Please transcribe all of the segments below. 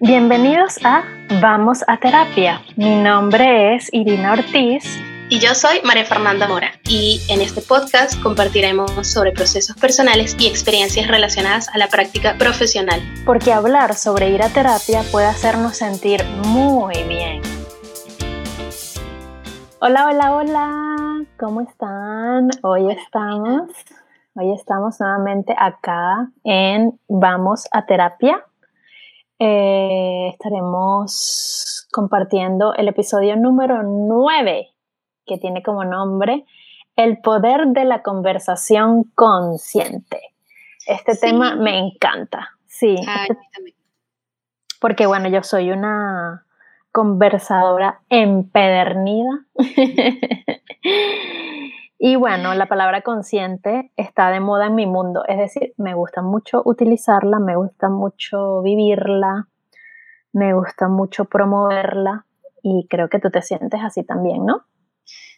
Bienvenidos a Vamos a Terapia. Mi nombre es Irina Ortiz. Y yo soy María Fernanda Mora. Y en este podcast compartiremos sobre procesos personales y experiencias relacionadas a la práctica profesional. Porque hablar sobre ir a terapia puede hacernos sentir muy bien. Hola, hola, hola. ¿Cómo están? Hoy estamos, hoy estamos nuevamente acá en Vamos a Terapia eh, estaremos compartiendo el episodio número 9, que tiene como nombre El poder de la conversación consciente. Este tema me encanta, sí. Este porque bueno, yo soy una conversadora empedernida. Y bueno, la palabra consciente está de moda en mi mundo, es decir, me gusta mucho utilizarla, me gusta mucho vivirla, me gusta mucho promoverla y creo que tú te sientes así también, ¿no?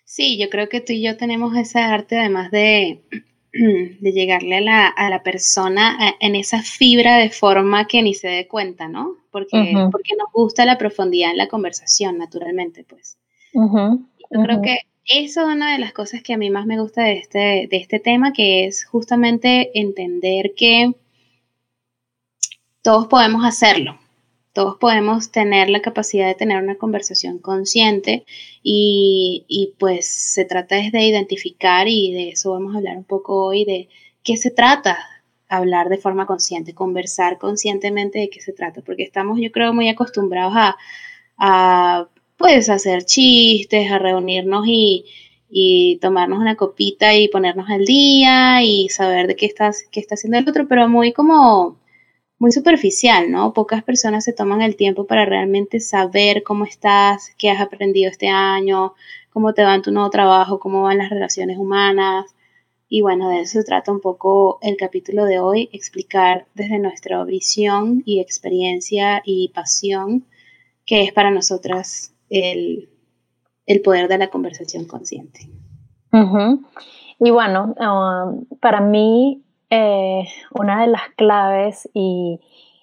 Sí, yo creo que tú y yo tenemos ese arte además de, de llegarle a la, a la, persona en esa fibra de forma que ni se dé cuenta, ¿no? Porque, porque nos gusta la profundidad en la conversación, naturalmente, pues. yo creo que eso es una de las cosas que a mí más me gusta de este, de este tema, que es justamente entender que todos podemos hacerlo, todos podemos tener la capacidad de tener una conversación consciente y, y, pues se trata es de identificar y de eso vamos a hablar un poco hoy de qué se trata hablar de forma consciente, conversar conscientemente de qué se trata, porque estamos yo creo muy acostumbrados a, a pues hacer chistes, a reunirnos y, y tomarnos una copita y ponernos al día y saber de qué, estás, qué está haciendo el otro, pero muy como muy superficial, ¿no? Pocas personas se toman el tiempo para realmente saber cómo estás, qué has aprendido este año, cómo te va en tu nuevo trabajo, cómo van las relaciones humanas. Y bueno, de eso se trata un poco el capítulo de hoy, explicar desde nuestra visión y experiencia y pasión qué es para nosotras el, poder de la conversación consciente. Y bueno, um, para mí eh, una de las claves y,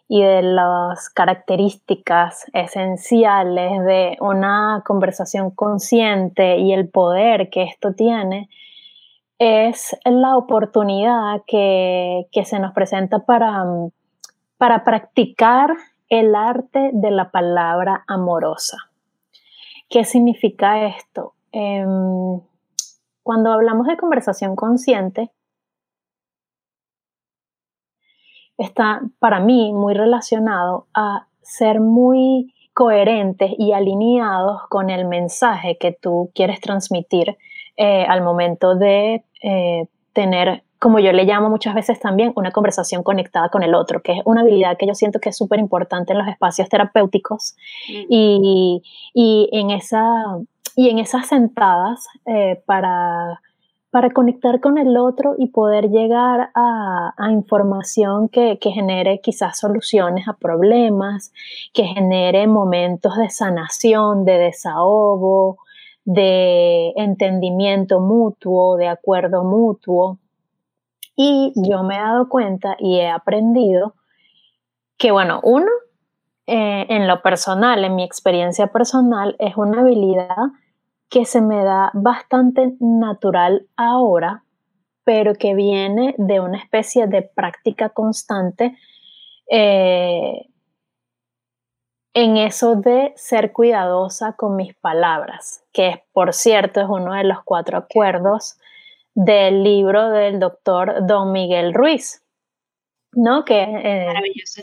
de las características esenciales de una conversación consciente y el poder que esto tiene es la oportunidad que, se nos presenta para, para practicar el arte de la palabra amorosa. ¿Qué significa esto? Em, cuando hablamos de conversación consciente, está para mí muy relacionado a ser muy coherentes y alineados con el mensaje que tú quieres transmitir eh, al momento de eh, tener como yo le llamo muchas veces también, una conversación conectada con el otro, que es una habilidad que yo siento que es súper importante en los espacios terapéuticos. Mm. Y, y, en esa, y en esas sentadas eh, para, para conectar con el otro y poder llegar a, a información que, que, genere quizás soluciones a problemas, que genere momentos de sanación, de desahogo, de entendimiento mutuo, de acuerdo mutuo. Y yo me he dado cuenta y he aprendido que, bueno, uno, eh, en lo personal, en mi experiencia personal, es una habilidad que se me da bastante natural ahora, pero que viene de una especie de práctica constante eh, en eso de ser cuidadosa con mis palabras, que por cierto es uno de los cuatro acuerdos del libro del doctor Don Miguel Ruiz, ¿no? Que eh,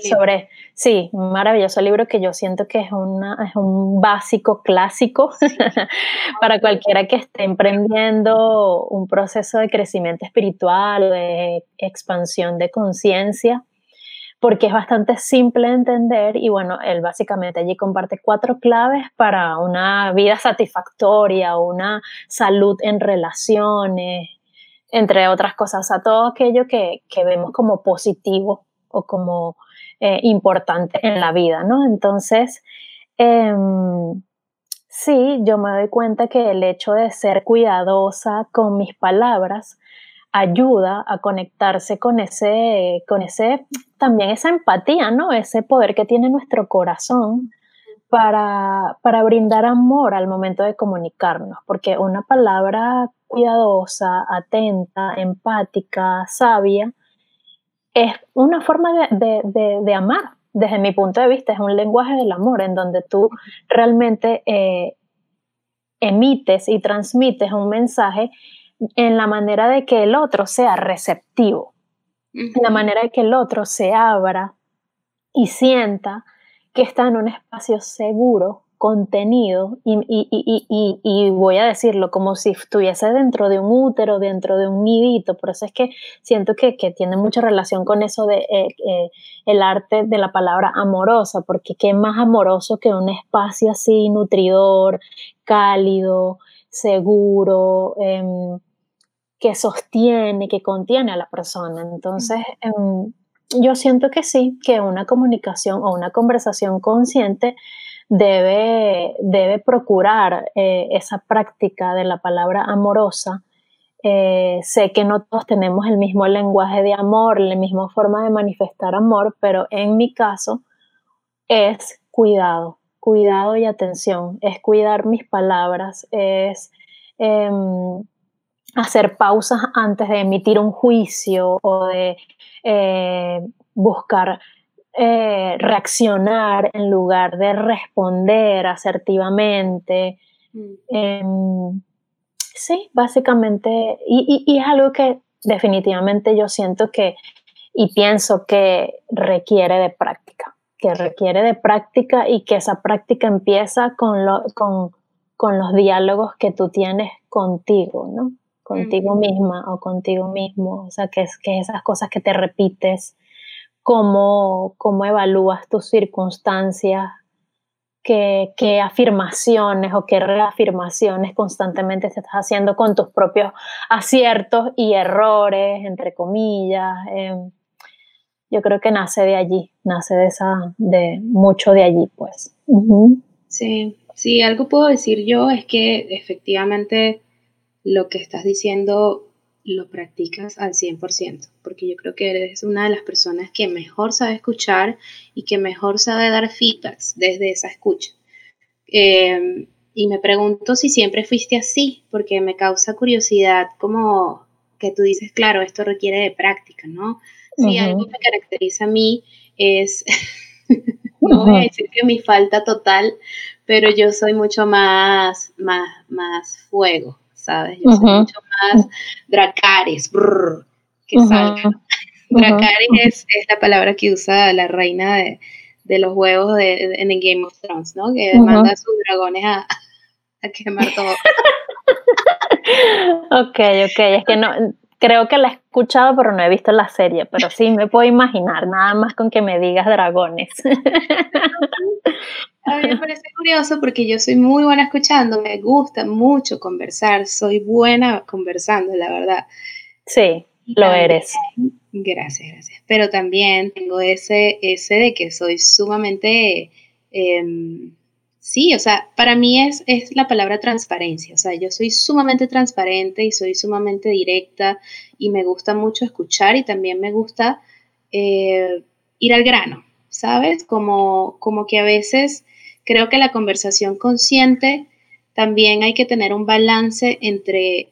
sobre, sí, un maravilloso libro que yo siento que es, una, es un básico clásico para cualquiera que esté emprendiendo un proceso de crecimiento espiritual, de expansión de conciencia, porque es bastante simple de entender y bueno, él básicamente allí comparte cuatro claves para una vida satisfactoria, una salud en relaciones, entre otras cosas, a todo aquello que, vemos como positivo o como eh, importante en la vida, ¿no? Entonces, em, sí, yo me doy cuenta que el hecho de ser cuidadosa con mis palabras ayuda a conectarse con ese, con ese, también esa empatía, ¿no? Ese poder que tiene nuestro corazón para, para brindar amor al momento de comunicarnos, porque una palabra cuidadosa, atenta, empática, sabia, es una forma de, amar. Desde mi punto de vista, es un lenguaje del amor en donde tú realmente eh, emites y transmites un mensaje en la manera de que el otro sea receptivo, en la manera de que el otro se abra y sienta que está en un espacio seguro contenido y, voy a decirlo como si estuviese dentro de un útero, dentro de un nidito, por eso es que siento que, tiene mucha relación con eso de eh, eh, el arte de la palabra amorosa, porque qué más amoroso que un espacio así nutridor, cálido, seguro, em, que sostiene, que contiene a la persona. Entonces, yo siento que sí, que una comunicación o una conversación consciente debe, debe procurar eh, esa práctica de la palabra amorosa. Eh, sé que no todos tenemos el mismo lenguaje de amor, la misma forma de manifestar amor, pero en mi caso es cuidado, cuidado y atención, es cuidar mis palabras, es em, hacer pausas antes de emitir un juicio o de eh, buscar eh, reaccionar en lugar de responder asertivamente. Mm. Em, sí, básicamente, y, es algo que definitivamente yo siento que y pienso que requiere de práctica, que requiere de práctica y que esa práctica empieza con, lo, con, con los diálogos que tú tienes contigo, ¿no? Contigo misma o contigo mismo, o sea, que, es, que esas cosas que te repites cómo, cómo evalúas tus circunstancias, qué, qué, afirmaciones o qué reafirmaciones constantemente te estás haciendo con tus propios aciertos y errores, entre comillas. Em, yo creo que nace de allí, nace de esa, de mucho de allí, pues. Sí, sí, algo puedo decir yo es que efectivamente lo que estás diciendo lo practicas al 100%, porque yo creo que eres una de las personas que mejor sabe escuchar y que mejor sabe dar feedbacks desde esa escucha. Em, y me pregunto si siempre fuiste así, porque me causa curiosidad como que tú dices, claro, esto requiere de práctica, ¿no? Si algo me caracteriza a mí es, no voy a decir que mi falta total, pero yo soy mucho más, más, más fuego, ¿sabes? Yo soy mucho más Dracaris, que salga. Dracaris es, la palabra que usa la reina de, los huevos de, en Game of Thrones, ¿no? Que manda a sus dragones a, a quemar todo. ok, ok, es que no, creo que la he escuchado, pero no he visto la serie, pero sí me puedo imaginar, nada más con que me digas dragones. A mí me parece curioso porque yo soy muy buena escuchando, me gusta mucho conversar, soy buena conversando, la verdad. Sí, lo eres. Gracias, gracias. Pero también tengo ese, ese de que soy sumamente, em, sí, o sea, para mí es, es la palabra transparencia, o sea, yo soy sumamente transparente y soy sumamente directa y me gusta mucho escuchar y también me gusta eh, ir al grano, ¿sabes? Como, como que a veces Creo que la conversación consciente también hay que tener un balance entre,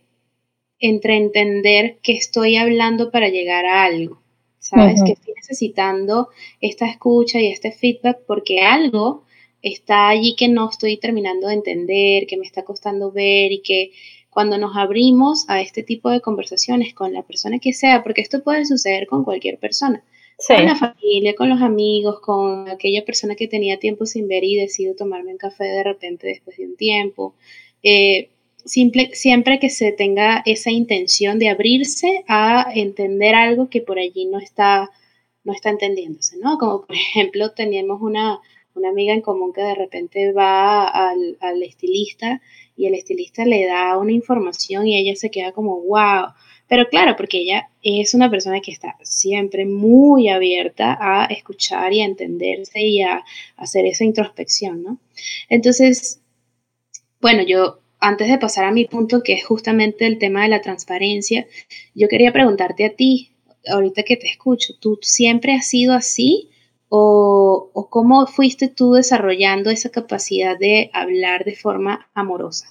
entre entender que estoy hablando para llegar a algo, ¿sabes? Que estoy necesitando esta escucha y este feedback porque algo está allí que no estoy terminando de entender, que me está costando ver y que cuando nos abrimos a este tipo de conversaciones con la persona que sea, porque esto puede suceder con cualquier persona, con la familia, con los amigos, con aquella persona que tenía tiempo sin ver y decido tomarme un café de repente después de un tiempo. Eh, simple, siempre que se tenga esa intención de abrirse a entender algo que por allí no está, no está entendiéndose, ¿no? Como por ejemplo, teníamos una, una amiga en común que de repente va al, al estilista y el estilista le da una información y ella se queda como, wow, pero claro, porque ella es una persona que está siempre muy abierta a escuchar y a entenderse y a, hacer esa introspección, ¿no? Entonces, bueno, yo antes de pasar a mi punto, que es justamente el tema de la transparencia, yo quería preguntarte a ti, ahorita que te escucho, ¿tú siempre has sido así? ¿O, o cómo fuiste tú desarrollando esa capacidad de hablar de forma amorosa?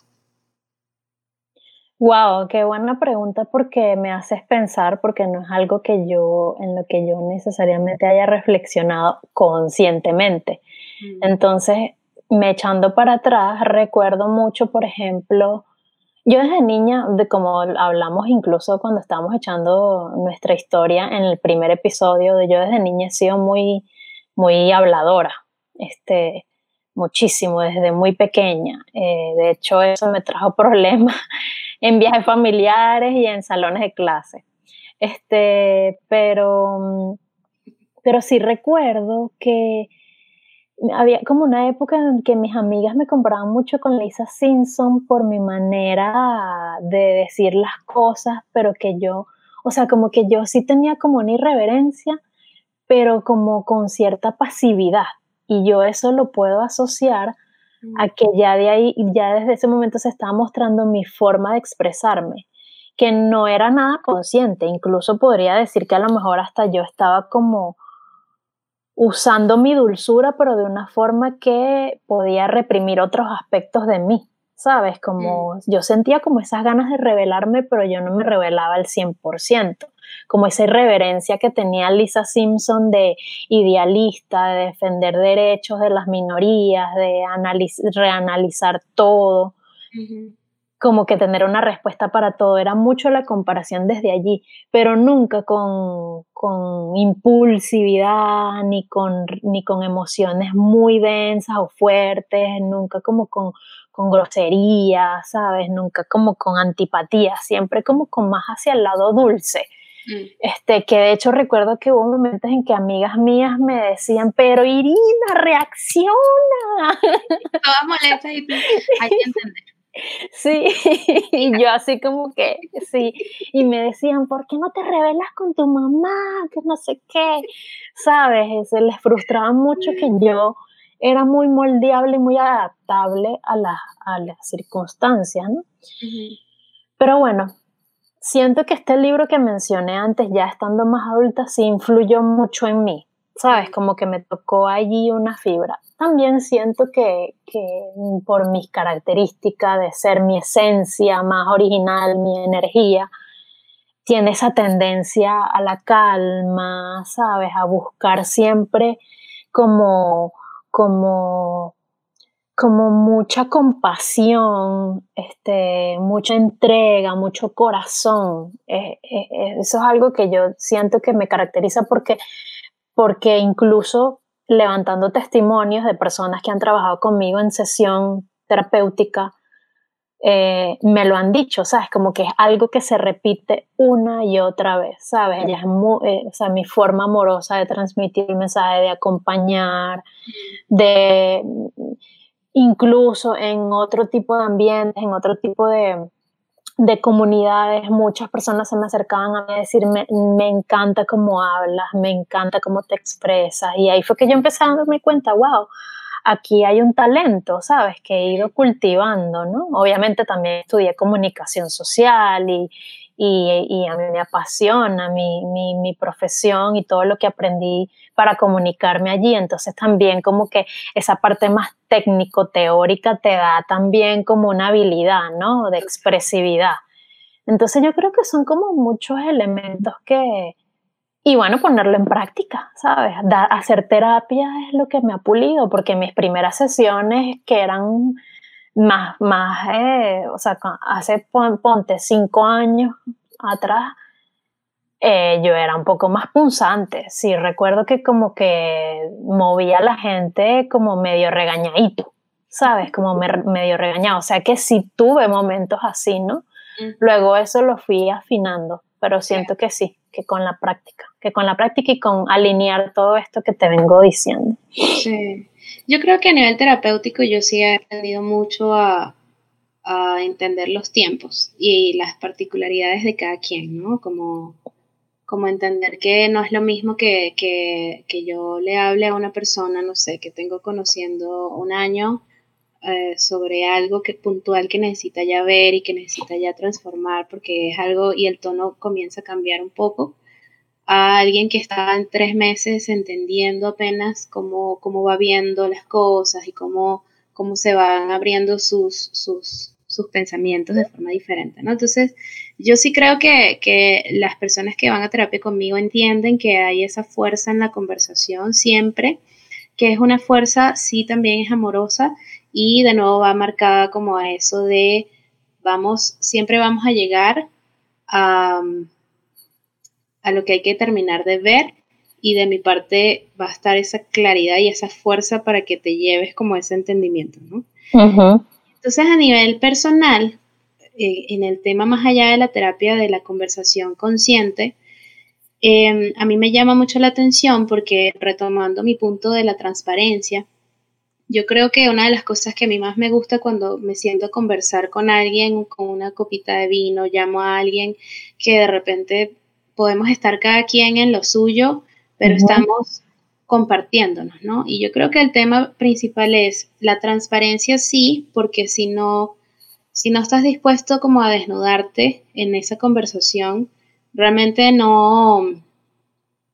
Wow, qué buena pregunta porque me haces pensar, porque no es algo que yo, en lo que yo necesariamente haya reflexionado conscientemente. Mm. Entonces, me echando para atrás, recuerdo mucho, por ejemplo, yo desde niña, de como hablamos incluso cuando estábamos echando nuestra historia en el primer episodio, de yo desde niña he sido muy, muy habladora, este, muchísimo, desde muy pequeña. Eh, de hecho, eso me trajo problemas en viajes familiares y en salones de clase. Este, pero, pero sí recuerdo que había como una época en que mis amigas me comparaban mucho con Lisa Simpson por mi manera de decir las cosas, pero que yo, o sea, como que yo sí tenía como una irreverencia, pero como con cierta pasividad. Y yo eso lo puedo asociar a mm. que ya de ahí, ya desde ese momento se estaba mostrando mi forma de expresarme, que no era nada consciente, incluso podría decir que a lo mejor hasta yo estaba como usando mi dulzura, pero de una forma que podía reprimir otros aspectos de mí, ¿sabes? Como mm. yo sentía como esas ganas de revelarme, pero yo no me revelaba al 100%, como esa irreverencia que tenía Lisa Simpson de idealista, de defender derechos de las minorías, de reanalizar todo como que tener una respuesta para todo. Era mucho la comparación desde allí, pero nunca con, con impulsividad, ni con, ni con emociones muy densas o fuertes, nunca como con, con grosería, ¿sabes? Nunca como con antipatía, siempre como con más hacia el lado dulce. Mm. Este, que de hecho recuerdo que hubo momentos en que amigas mías me decían, pero Irina, reacciona. Todas molestas y hay que entender. Sí, y yo así como que, sí, y me decían, ¿por qué no te revelas con tu mamá? Que no sé qué, ¿sabes? Se les frustraba mucho que yo era muy moldeable y muy adaptable a, a las circunstancias, ¿no? Pero bueno, siento que este libro que mencioné antes, ya estando más adulta, sí influyó mucho en mí. ¿sabes? Como que me tocó allí una fibra. También siento que, por mis características de ser mi esencia más original, mi energía, tiene esa tendencia a la calma, ¿sabes? A buscar siempre como, como, como mucha compasión, este, mucha entrega, mucho corazón. Eh, eh, eh, eso es algo que yo siento que me caracteriza porque porque incluso levantando testimonios de personas que han trabajado conmigo en sesión terapéutica, eh, me lo han dicho, ¿sabes? Como que es algo que se repite una y otra vez, ¿sabes? Ella es eh, o sea, mi forma amorosa de transmitir el mensaje, de acompañar, de incluso en otro tipo de ambientes, en otro tipo de, de comunidades, muchas personas se me acercaban a mí a decirme, me encanta cómo hablas, me encanta cómo te expresas. Y ahí fue que yo empecé a darme cuenta, wow, aquí hay un talento, ¿sabes? Que he ido cultivando, ¿no? Obviamente también estudié comunicación social y, y, a mí me apasiona mi, mi, mi, profesión y todo lo que aprendí para comunicarme allí. Entonces también como que esa parte más técnico-teórica te da también como una habilidad, ¿no? De expresividad. Entonces yo creo que son como muchos elementos que, y bueno, ponerlo en práctica, ¿sabes? hacer terapia es lo que me ha pulido, porque mis primeras sesiones que eran más, más eh, o sea, hace, ponte, cinco años atrás, eh, yo era un poco más punzante. Sí, recuerdo que como que movía a la gente como medio regañadito, ¿sabes? Como medio regañado. O sea que sí tuve momentos así, ¿no? Luego eso lo fui afinando, pero siento que sí, que con la práctica, que con la práctica y con alinear todo esto que te vengo diciendo. Sí. Yo creo que a nivel terapéutico yo sí he aprendido mucho a, entender los tiempos y las particularidades de cada quien, ¿no? Como, como entender que no es lo mismo que, que, que, yo le hable a una persona, no sé, que tengo conociendo un año, eh, sobre algo que puntual que necesita ya ver y que necesita ya transformar porque es algo y el tono comienza a cambiar un poco a alguien que está en tres meses entendiendo apenas cómo, cómo va viendo las cosas y cómo, cómo se van abriendo sus, sus, sus pensamientos de forma diferente, ¿no? Entonces, yo sí creo que, que, las personas que van a terapia conmigo entienden que hay esa fuerza en la conversación siempre, que es una fuerza, sí, también es amorosa y de nuevo va marcada como a eso de, vamos, siempre vamos a llegar a a lo que hay que terminar de ver y de mi parte va a estar esa claridad y esa fuerza para que te lleves como ese entendimiento, ¿no? Entonces a nivel personal, eh, en el tema más allá de la terapia de la conversación consciente, em, a mí me llama mucho la atención porque retomando mi punto de la transparencia, yo creo que una de las cosas que a mí más me gusta cuando me siento a conversar con alguien, con una copita de vino, llamo a alguien que de repente podemos estar cada quien en lo suyo, pero estamos compartiéndonos, ¿no? Y yo creo que el tema principal es la transparencia, sí, porque si no, si no estás dispuesto como a desnudarte en esa conversación, realmente no,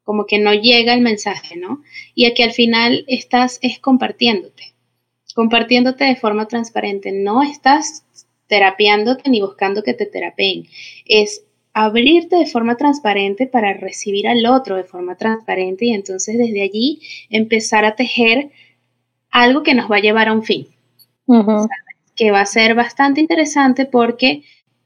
como que no llega el mensaje, ¿no? Y aquí al final estás es compartiéndote, compartiéndote de forma transparente, no estás terapiándote ni buscando que te terapeen, es abrirte de forma transparente para recibir al otro de forma transparente y entonces desde allí empezar a tejer algo que nos va a llevar a un fin. Que va a ser bastante interesante porque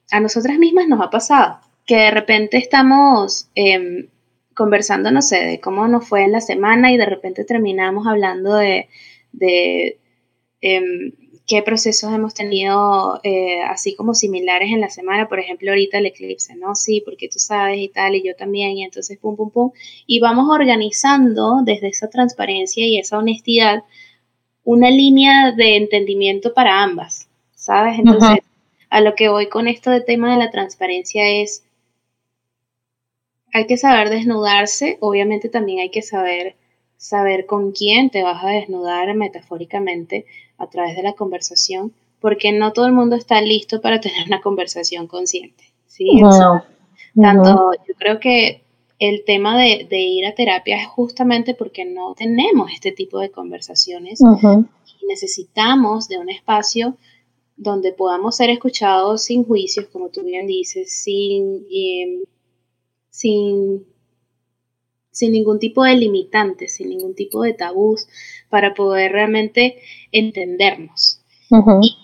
a nosotras mismas nos ha pasado que de repente estamos em, conversando, no sé, de cómo nos fue en la semana y de repente terminamos hablando de, de em, qué procesos hemos tenido eh, así como similares en la semana, por ejemplo, ahorita el eclipse, ¿no? Sí, porque tú sabes y tal, y yo también, y entonces pum, pum, pum, y vamos organizando desde esa transparencia y esa honestidad una línea de entendimiento para ambas, ¿sabes? Entonces, a lo que voy con esto de tema de la transparencia es, hay que saber desnudarse, obviamente también hay que saber saber con quién te vas a desnudar metafóricamente a través de la conversación, porque no todo el mundo está listo para tener una conversación consciente. ¿sí? Tanto yo creo que el tema de, ir a terapia es justamente porque no tenemos este tipo de conversaciones y necesitamos de un espacio donde podamos ser escuchados sin juicios, como tú bien dices, sin, em, sin sin ningún tipo de limitantes, sin ningún tipo de tabús, para poder realmente entendernos. Y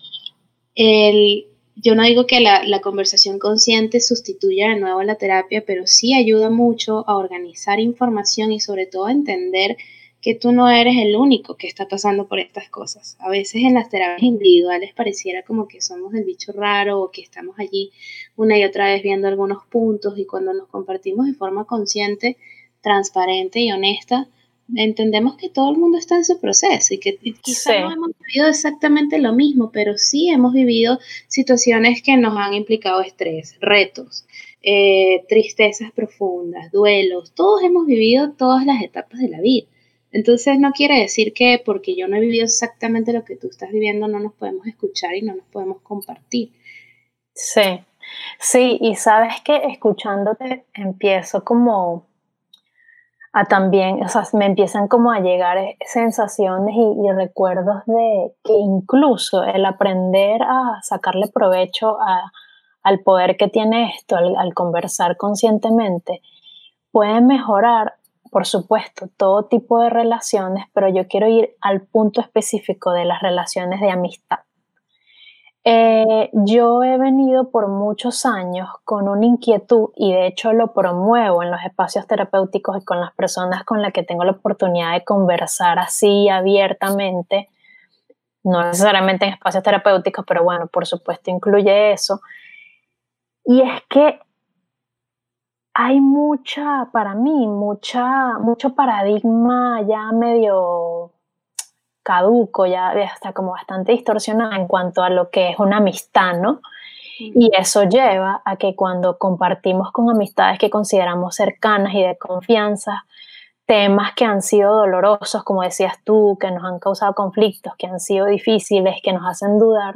el, yo no digo que la, la, conversación consciente sustituya de nuevo la terapia, pero sí ayuda mucho a organizar información y sobre todo a entender que tú no eres el único que está pasando por estas cosas. A veces en las terapias individuales pareciera como que somos el bicho raro o que estamos allí una y otra vez viendo algunos puntos y cuando nos compartimos de forma consciente transparente y honesta, entendemos que todo el mundo está en su proceso y que quizás no hemos vivido exactamente lo mismo, pero sí hemos vivido situaciones que nos han implicado estrés, retos, eh, tristezas profundas, duelos, todos hemos vivido todas las etapas de la vida. Entonces no quiere decir que porque yo no he vivido exactamente lo que tú estás viviendo no nos podemos escuchar y no nos podemos compartir. Sí, sí, y sabes que escuchándote empiezo como a también, o sea, me empiezan como a llegar sensaciones y, recuerdos de que incluso el aprender a sacarle provecho al poder que tiene esto, al, conversar conscientemente, puede mejorar, por supuesto, todo tipo de relaciones, pero yo quiero ir al punto específico de las relaciones de amistad. Eh, yo he venido por muchos años con una inquietud y de hecho lo promuevo en los espacios terapéuticos y con las personas con las que tengo la oportunidad de conversar así abiertamente, no necesariamente en espacios terapéuticos, pero bueno, por supuesto incluye eso. Y es que hay mucha, para mí, mucha, mucho paradigma ya medio caduco, ya está como bastante distorsionada en cuanto a lo que es una amistad, ¿no? Y eso lleva a que cuando compartimos con amistades que consideramos cercanas y de confianza, temas que han sido dolorosos, como decías tú, que nos han causado conflictos, que han sido difíciles, que nos hacen dudar,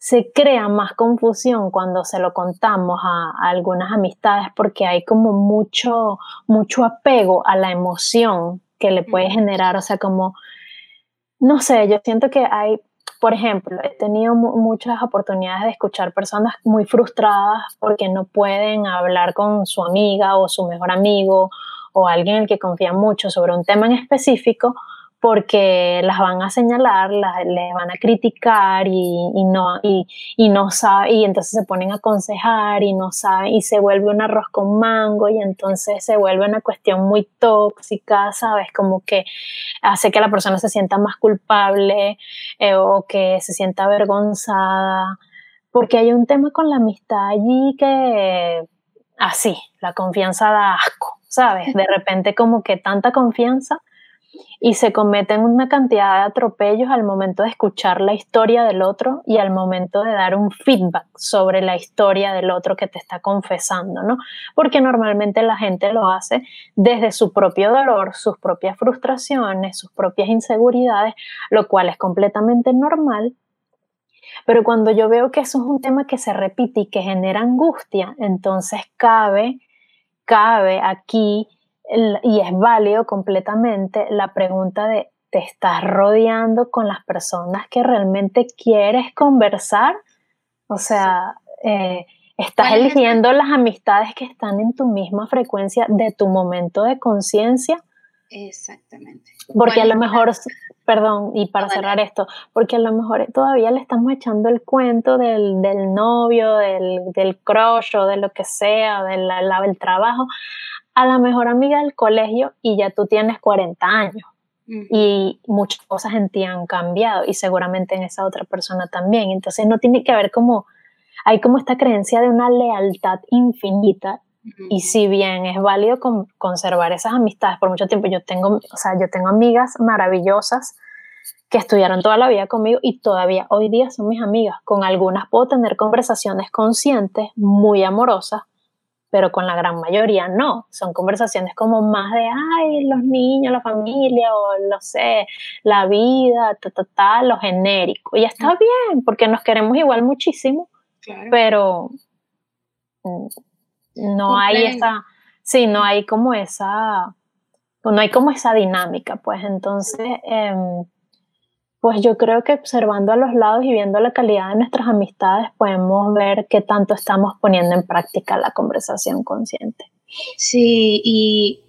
se crea más confusión cuando se lo contamos a, algunas amistades porque hay como mucho, mucho apego a la emoción que le puede generar, o sea, como, no sé, yo siento que hay, por ejemplo, he tenido muchas oportunidades de escuchar personas muy frustradas porque no pueden hablar con su amiga o su mejor amigo o alguien en el que confían mucho sobre un tema en específico porque las van a señalar, las, les van a criticar y, no, y, y no sabe, y entonces se ponen a aconsejar y no saben, y se vuelve un arroz con mango y entonces se vuelve una cuestión muy tóxica, ¿sabes? Como que hace que la persona se sienta más culpable eh, o que se sienta avergonzada, porque hay un tema con la amistad allí que, así, la confianza da asco, ¿sabes? De repente como que tanta confianza y se cometen una cantidad de atropellos al momento de escuchar la historia del otro y al momento de dar un feedback sobre la historia del otro que te está confesando, ¿no? Porque normalmente la gente lo hace desde su propio dolor, sus propias frustraciones, sus propias inseguridades, lo cual es completamente normal. Pero cuando yo veo que eso es un tema que se repite y que genera angustia, entonces cabe, cabe aquí y es válido completamente la pregunta de, ¿te estás rodeando con las personas que realmente quieres conversar? O sea, eh, estás eligiendo las amistades que están en tu misma frecuencia de tu momento de conciencia. Exactamente. Porque a lo mejor, perdón, y para cerrar esto, porque a lo mejor todavía le estamos echando el cuento del, del novio, del, del crush o de lo que sea, del, del trabajo, a la mejor amiga del colegio y ya tú tienes 40 años y muchas cosas en ti han cambiado y seguramente en esa otra persona también. Entonces no tiene que haber como, hay como esta creencia de una lealtad infinita y si bien es válido conservar esas amistades por mucho tiempo, yo tengo, o sea, yo tengo amigas maravillosas que estudiaron toda la vida conmigo y todavía hoy día son mis amigas. Con algunas puedo tener conversaciones conscientes, muy amorosas, pero con la gran mayoría no. Son conversaciones como más de, ay, los niños, la familia, o no sé, la vida, ta, ta, ta, lo genérico. Y está bien, porque nos queremos igual muchísimo, pero mm, no hay esa, sí, no hay como esa, no hay como esa dinámica, pues entonces... Em, pues yo creo que observando a los lados y viendo la calidad de nuestras amistades podemos ver qué tanto estamos poniendo en práctica la conversación consciente. Sí, y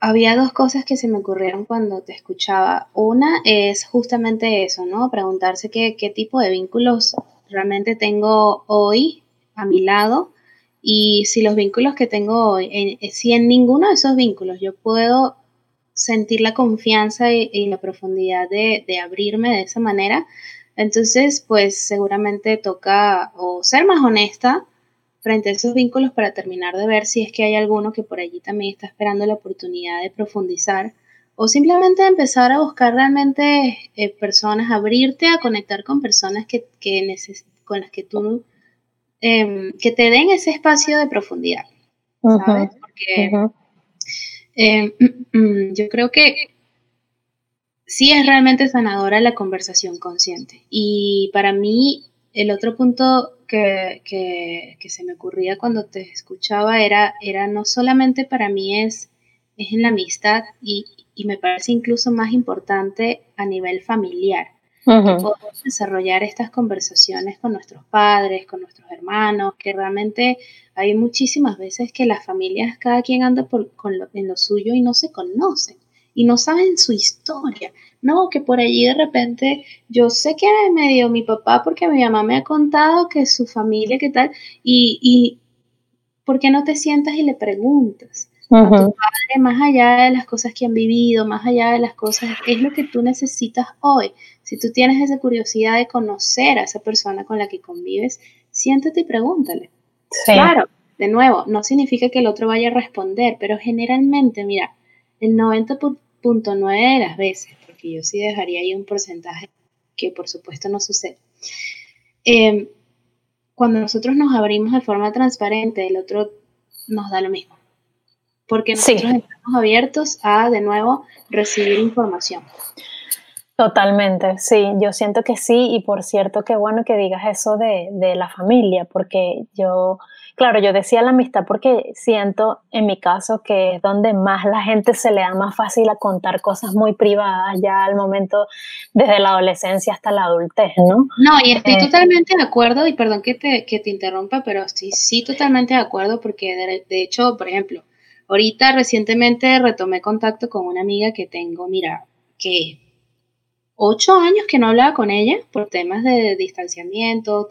había dos cosas que se me ocurrieron cuando te escuchaba. Una es justamente eso, ¿no? Preguntarse qué, qué tipo de vínculos realmente tengo hoy a mi lado y si los vínculos que tengo hoy, si en ninguno de esos vínculos yo puedo sentir la confianza y, la profundidad de, abrirme de esa manera, entonces pues seguramente toca o ser más honesta frente a esos vínculos para terminar de ver si es que hay alguno que por allí también está esperando la oportunidad de profundizar o simplemente empezar a buscar realmente eh, personas, abrirte a conectar con personas que, con las que tú, em, que te den ese espacio de profundidad, ¿sabes? Porque eh, yo creo que sí es realmente sanadora la conversación consciente. Y para mí, el otro punto que, se me ocurría cuando te escuchaba era, era no solamente para mí es, es en la amistad y, me parece incluso más importante a nivel familiar. Que podamos desarrollar estas conversaciones con nuestros padres, con nuestros hermanos, que realmente hay muchísimas veces que las familias, cada quien anda por, con lo, en lo suyo y no se conocen y no saben su historia. No, que por allí de repente yo sé que me dio mi papá porque mi mamá me ha contado que su familia, qué tal, y, y ¿por qué no te sientas y le preguntas? a tu padre, más allá de las cosas que han vivido, más allá de las cosas, es lo que tú necesitas hoy. Si tú tienes esa curiosidad de conocer a esa persona con la que convives, siéntate y pregúntale. Claro, de nuevo, no significa que el otro vaya a responder, pero generalmente, mira, el 90.9 de las veces, porque yo sí dejaría ahí un porcentaje que por supuesto no sucede. Em, cuando nosotros nos abrimos de forma transparente, el otro nos da lo mismo. porque nosotros estamos abiertos a, de nuevo, recibir información. Totalmente, sí, yo siento que sí y por cierto qué bueno que digas eso de, de, la familia, porque yo, claro, yo decía la amistad porque siento en mi caso que es donde más la gente se le da más fácil a contar cosas muy privadas ya al momento desde la adolescencia hasta la adultez, ¿no? No, y estoy eh, totalmente de acuerdo y perdón que te, que te interrumpa, pero sí, sí totalmente de acuerdo porque de, de hecho, por ejemplo, ahorita recientemente retomé contacto con una amiga que tengo, mira, que ocho años que no hablaba con ella por temas de distanciamiento,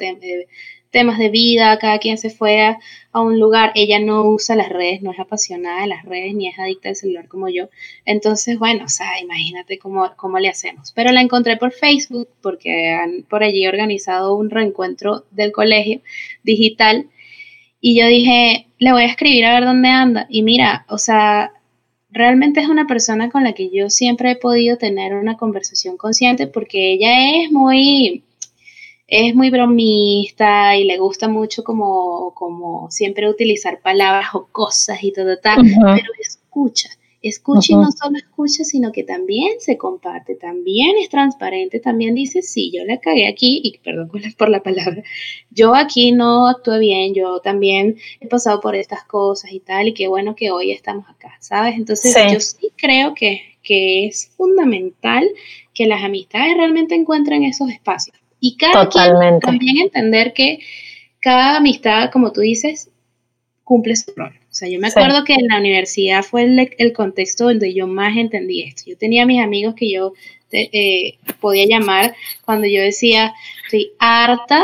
temas de vida, cada quien se fue a, un lugar, ella no usa las redes, no es apasionada de las redes ni es adicta al celular como yo. Entonces, bueno, o sea, imagínate cómo, cómo le hacemos. Pero la encontré por Facebook porque han por allí organizado un reencuentro del colegio digital y yo dije, le voy a escribir a ver dónde anda. Y mira, o sea, realmente es una persona con la que yo siempre he podido tener una conversación consciente porque ella es muy, es muy bromista y le gusta mucho como, como siempre utilizar palabras o cosas y todo tal, pero escucha. Escucha y no solo escucha, sino que también se comparte, también es transparente, también dice, sí, yo la cagué aquí, y perdón por la palabra, yo aquí no actué bien, yo también he pasado por estas cosas y tal, y qué bueno que hoy estamos acá, ¿sabes? Entonces yo sí creo que, que es fundamental que las amistades realmente encuentren esos espacios. Y cada quien también entender que cada amistad, como tú dices, cumple su rol. O sea, yo me acuerdo que en la universidad fue el, contexto donde yo más entendí esto. Yo tenía mis amigos que yo eh, podía llamar cuando yo decía, estoy harta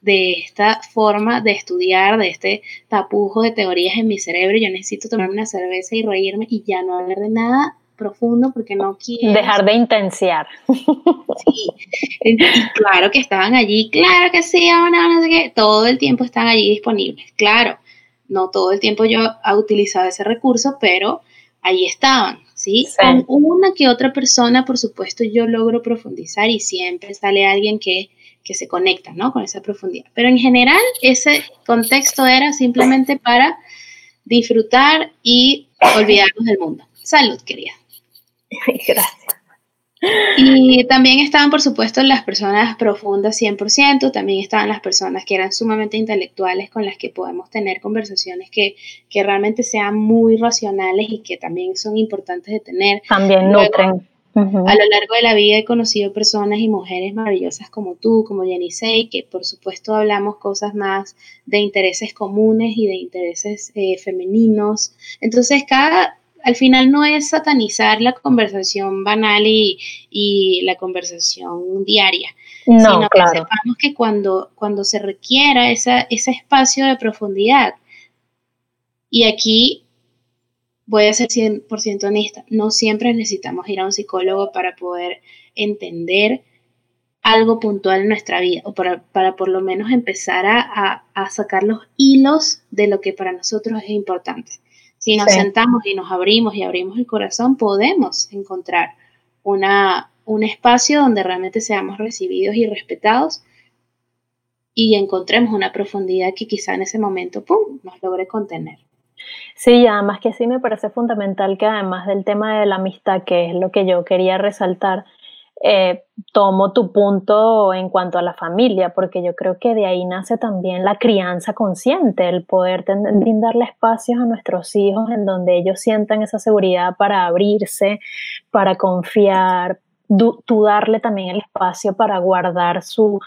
de esta forma de estudiar, de este tapujo de teorías en mi cerebro, yo necesito tomarme una cerveza y reírme y ya no hablar de nada profundo porque no quiero. Dejar de intenciar. Sí, y claro que estaban allí, claro que sí, no sé qué, todo el tiempo están allí disponibles, claro no todo el tiempo yo he utilizado ese recurso, pero ahí estaban, ¿sí? Con una que otra persona, por supuesto, yo logro profundizar y siempre sale alguien que, que se conecta, ¿no? Con esa profundidad. Pero en general, ese contexto era simplemente para disfrutar y olvidarnos del mundo. Salud, querida. Gracias. Y también estaban, por supuesto, las personas profundas 100%, también estaban las personas que eran sumamente intelectuales con las que podemos tener conversaciones que, que realmente sean muy racionales y que también son importantes de tener. También nutren. A lo largo de la vida he conocido personas y mujeres maravillosas como tú, como Yenisei, que por supuesto hablamos cosas más de intereses comunes y de intereses eh, femeninos. Entonces, cada, al final no es satanizar la conversación banal y, la conversación diaria, sino que sepamos que cuando, cuando se requiera ese espacio de profundidad, y aquí voy a ser 100% honesta, no siempre necesitamos ir a un psicólogo para poder entender algo puntual en nuestra vida o para, por lo menos empezar a, a sacar los hilos de lo que para nosotros es importante. Si nos sentamos y nos abrimos y abrimos el corazón, podemos encontrar una, un espacio donde realmente seamos recibidos y respetados y encontremos una profundidad que quizá en ese momento ¡pum! nos logre contener. Sí, además que sí me parece fundamental que además del tema de la amistad, que es lo que yo quería resaltar, eh, tomo tu punto en cuanto a la familia, porque yo creo que de ahí nace también la crianza consciente, el poder brindarle espacios a nuestros hijos en donde ellos sientan esa seguridad para abrirse, para confiar, tú darle también el espacio para guardar sus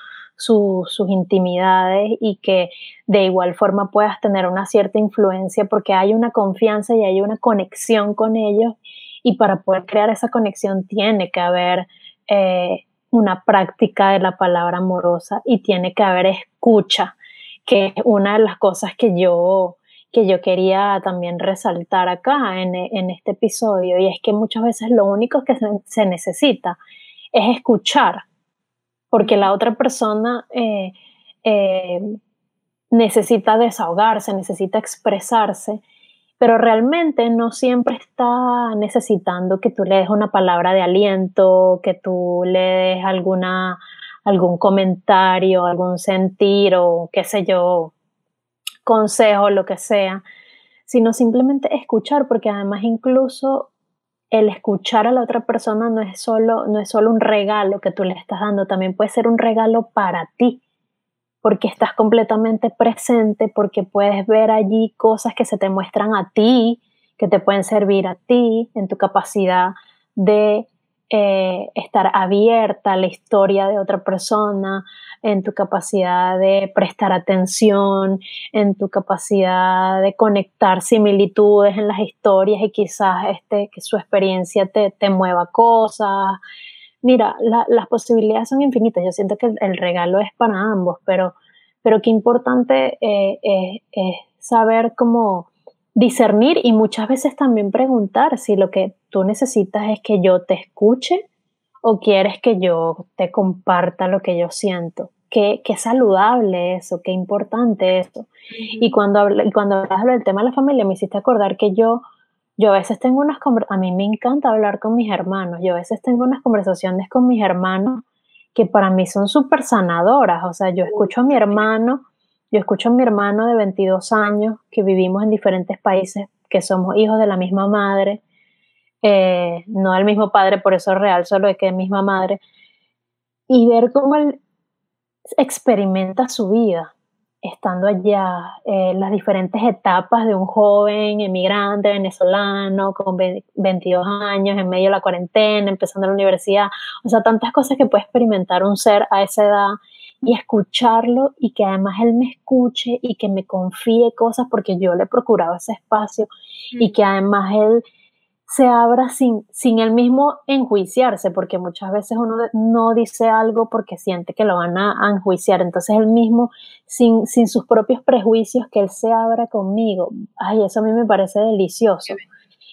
intimidades y que de igual forma puedas tener una cierta influencia porque hay una confianza y hay una conexión con ellos y para poder crear esa conexión tiene que haber eh, una práctica de la palabra amorosa y tiene que haber escucha, que es una de las cosas que yo, que yo quería también resaltar acá en, este episodio, y es que muchas veces lo único que se, necesita es escuchar, porque la otra persona eh, eh, necesita desahogarse, necesita expresarse, pero realmente no siempre está necesitando que tú le des una palabra de aliento, que tú le des alguna, algún comentario, algún sentir o qué sé yo, consejo, lo que sea, sino simplemente escuchar, porque además incluso el escuchar a la otra persona no es solo, no es solo un regalo que tú le estás dando, también puede ser un regalo para ti, porque estás completamente presente, porque puedes ver allí cosas que se te muestran a ti, que te pueden servir a ti en tu capacidad de eh, estar abierta a la historia de otra persona, en tu capacidad de prestar atención, en tu capacidad de conectar similitudes en las historias y quizás este, que su experiencia te, te mueva cosas. Mira, las posibilidades son infinitas. Yo siento que el, regalo es para ambos, pero, pero qué importante eh, es saber cómo discernir y muchas veces también preguntar si lo que tú necesitas es que yo te escuche o quieres que yo te comparta lo que yo siento. Qué, qué saludable eso, qué importante eso. Y cuando, y cuando hablas del tema de la familia, me hiciste acordar que yo, yo a veces tengo unas a mí me encanta hablar con mis hermanos, yo a veces tengo unas conversaciones con mis hermanos que para mí son súper sanadoras, o sea, yo escucho a mi hermano yo escucho a mi hermano de 22 años que vivimos en diferentes países, que somos hijos de la misma madre, eh, no del mismo padre, por eso es real, solo de que es misma madre, y ver cómo él experimenta su vida estando allá, eh, las diferentes etapas de un joven emigrante venezolano con 22 años, en medio de la cuarentena, empezando la universidad, o sea, tantas cosas que puede experimentar un ser a esa edad y escucharlo y que además él me escuche y que me confíe cosas porque yo le he procurado ese espacio y que además él se abra sin, sin él mismo enjuiciarse, porque muchas veces uno no dice algo porque siente que lo van a, enjuiciar, entonces él mismo, sin, sin sus propios prejuicios, que él se abra conmigo, ay, eso a mí me parece delicioso.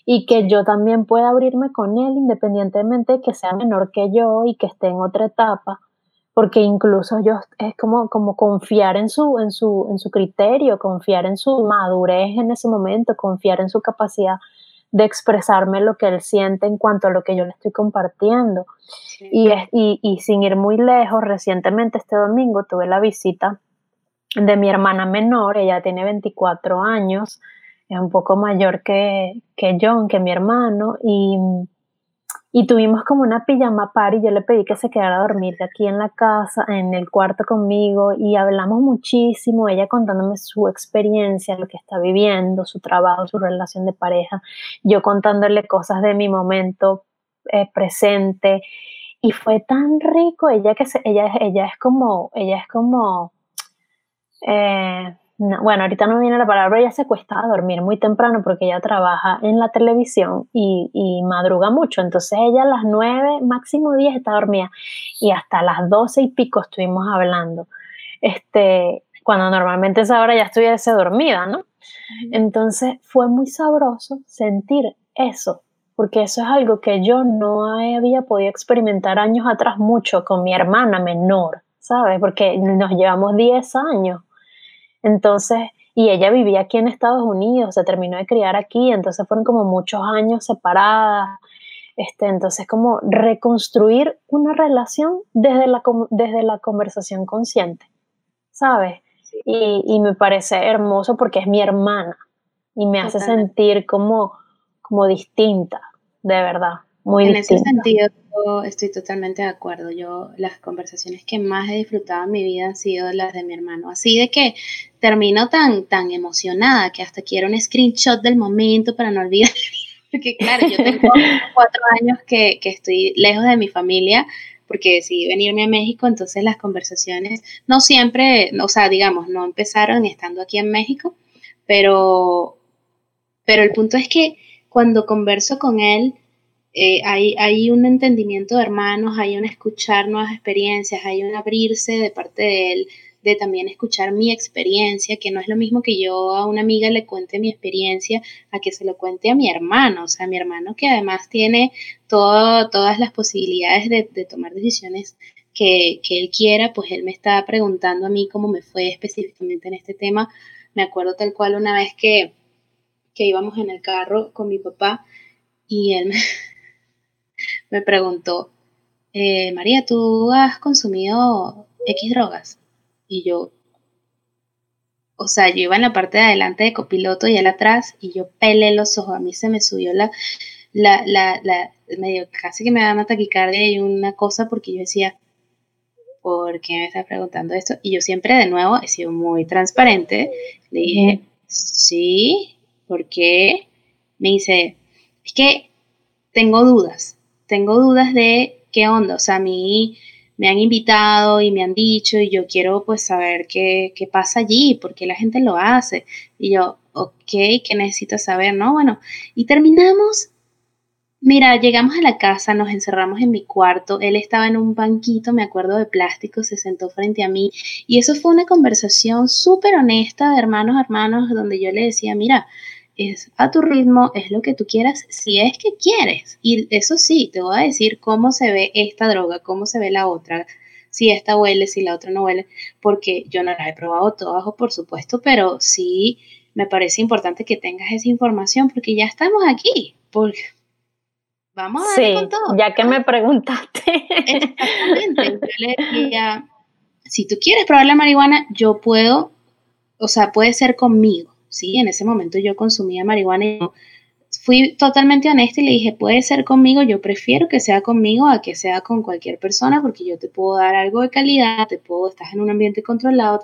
Y que yo también pueda abrirme con él independientemente de que sea menor que yo y que esté en otra etapa, porque incluso yo es como, como confiar en su, en, su, en su criterio, confiar en su madurez en ese momento, confiar en su capacidad de expresarme lo que él siente en cuanto a lo que yo le estoy compartiendo. Y, y, y, sin ir muy lejos, recientemente este domingo tuve la visita de mi hermana menor, ella tiene 24 años, es un poco mayor que, que John, que mi hermano, y y tuvimos como una pijama party, yo le pedí que se quedara a dormir aquí en la casa, en el cuarto conmigo, y hablamos muchísimo, ella contándome su experiencia, lo que está viviendo, su trabajo, su relación de pareja, yo contándole cosas de mi momento eh, presente, y fue tan rico, ella que se, ella, ella es como, ella es como, eh, bueno, ahorita no viene la palabra, ella se cuesta a dormir muy temprano porque ella trabaja en la televisión y, madruga mucho. Entonces ella a las 9, máximo 10 está dormida y hasta las 12 y pico estuvimos hablando. Este, cuando normalmente esa hora ya estuviese dormida, ¿no? Entonces fue muy sabroso sentir eso, porque eso es algo que yo no había podido experimentar años atrás mucho con mi hermana menor, ¿sabes? Porque nos llevamos 10 años. Entonces, y ella vivía aquí en Estados Unidos, se terminó de criar aquí, entonces fueron como muchos años separadas. Este, entonces, como reconstruir una relación desde la, desde la conversación consciente, ¿sabes? Y, y, me parece hermoso porque es mi hermana y me hace sentir como, como distinta, de verdad, muy en distinta. ese sentido, estoy totalmente de acuerdo. Yo, las conversaciones que más he disfrutado en mi vida han sido las de mi hermano. Así de que termino tan, tan emocionada que hasta quiero un screenshot del momento para no olvidar. Porque claro, yo tengo cuatro años que, que estoy lejos de mi familia porque decidí venirme a México, entonces las conversaciones no siempre, o sea, digamos, no empezaron estando aquí en México, pero, pero el punto es que cuando converso con él, eh, hay, hay, un entendimiento de hermanos, hay un escuchar nuevas experiencias, hay un abrirse de parte de él, de también escuchar mi experiencia, que no es lo mismo que yo a una amiga le cuente mi experiencia, a que se lo cuente a mi hermano, o sea, mi hermano que además tiene todo, todas las posibilidades de, de tomar decisiones que, que, él quiera, pues él me está preguntando a mí cómo me fue específicamente en este tema. Me acuerdo tal cual una vez que, que íbamos en el carro con mi papá y él me, me preguntó, eh, María, ¿tú has consumido X drogas? Y yo, o sea, yo iba en la parte de adelante de copiloto y él atrás y yo pelé los ojos, a mí se me subió la, la, la, la medio, casi que me da una taquicardia y una cosa porque yo decía, ¿por qué me estás preguntando esto? Y yo siempre de nuevo he sido muy transparente, le dije, sí, ¿por qué? Me dice, es que tengo dudas, tengo dudas de qué onda, o sea, a mí me han invitado y me han dicho y yo quiero pues saber qué, qué pasa allí, por qué la gente lo hace. Y yo, ok, ¿qué necesito saber? No, bueno, y terminamos. Mira, llegamos a la casa, nos encerramos en mi cuarto, él estaba en un banquito, me acuerdo de plástico, se sentó frente a mí y eso fue una conversación súper honesta de hermanos a hermanos donde yo le decía, mira, es a tu ritmo, es lo que tú quieras, si es que quieres. Y eso sí, te voy a decir cómo se ve esta droga, cómo se ve la otra, si esta huele, si la otra no huele, porque yo no la he probado todas, por supuesto, pero sí me parece importante que tengas esa información porque ya estamos aquí. Porque vamos a ver con todo. Ya que me preguntaste. Exactamente. Yo le decía, si tú quieres probar la marihuana, yo puedo, o sea, puede ser conmigo sí, en ese momento yo consumía marihuana y fui totalmente honesta y le dije, puede ser conmigo, yo prefiero que sea conmigo a que sea con cualquier persona porque yo te puedo dar algo de calidad, te puedo, estás en un ambiente controlado,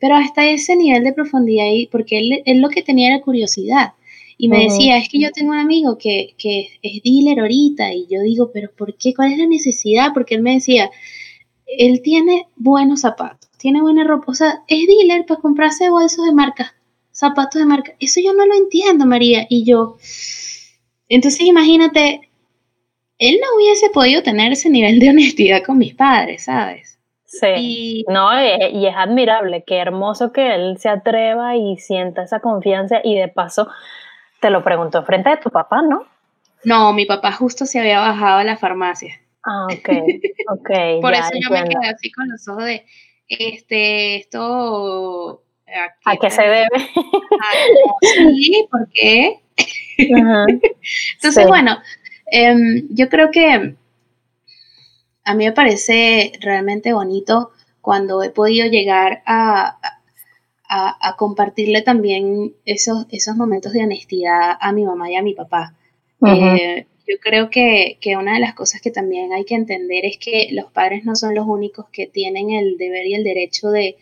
pero hasta ese nivel de profundidad, y porque él, lo que tenía era curiosidad. Y me decía, es que yo tengo un amigo que, que es dealer ahorita y yo digo, pero ¿por qué? ¿Cuál es la necesidad? Porque él me decía, él tiene buenos zapatos, tiene buena ropa, o sea, es dealer para comprarse bolsos de marca zapatos de marca. Eso yo no lo entiendo, María. Y yo, entonces imagínate, él no hubiese podido tener ese nivel de honestidad con mis padres, ¿sabes? Sí, no, y es admirable, qué hermoso que él se atreva y sienta esa confianza y de paso te lo preguntó frente de tu papá, ¿no? No, mi papá justo se había bajado a la farmacia. Ah, ok, ok. Por eso yo me quedé así con los ojos de, este, esto ¿A qué se debe? sí, ¿por qué? Entonces, bueno, em, yo creo que a mí me parece realmente bonito cuando he podido llegar a, a, compartirle también esos, esos momentos de honestidad a mi mamá y a mi papá. Eh, yo creo que, que, una de las cosas que también hay que entender es que los padres no son los únicos que tienen el deber y el derecho de,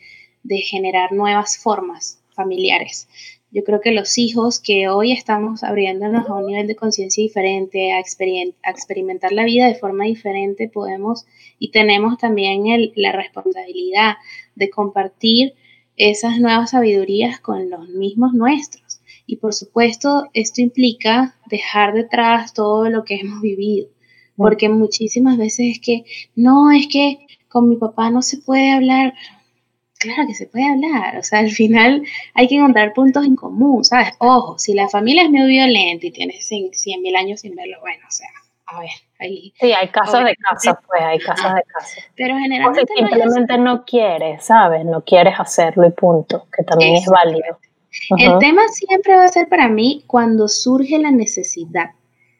de generar nuevas formas familiares. Yo creo que los hijos que hoy estamos abriéndonos a un nivel de conciencia diferente, a, experimentar la vida de forma diferente, podemos y tenemos también la responsabilidad de compartir esas nuevas sabidurías con los mismos nuestros. Y por supuesto, esto implica dejar detrás todo lo que hemos vivido, porque muchísimas veces es que, no, es que con mi papá no se puede hablar, claro que se puede hablar, o sea, al final hay que encontrar puntos en común, ¿sabes? Ojo, si la familia es muy violenta y tienes 100 mil años sin verlo, bueno, o sea, a ver, ahí... Sí, hay casos de casos, pues, hay casos de casos. Pero generalmente... O simplemente no, quieres, ¿sabes? No quieres hacerlo y punto, que también es válido. El tema siempre va a ser para mí cuando surge la necesidad,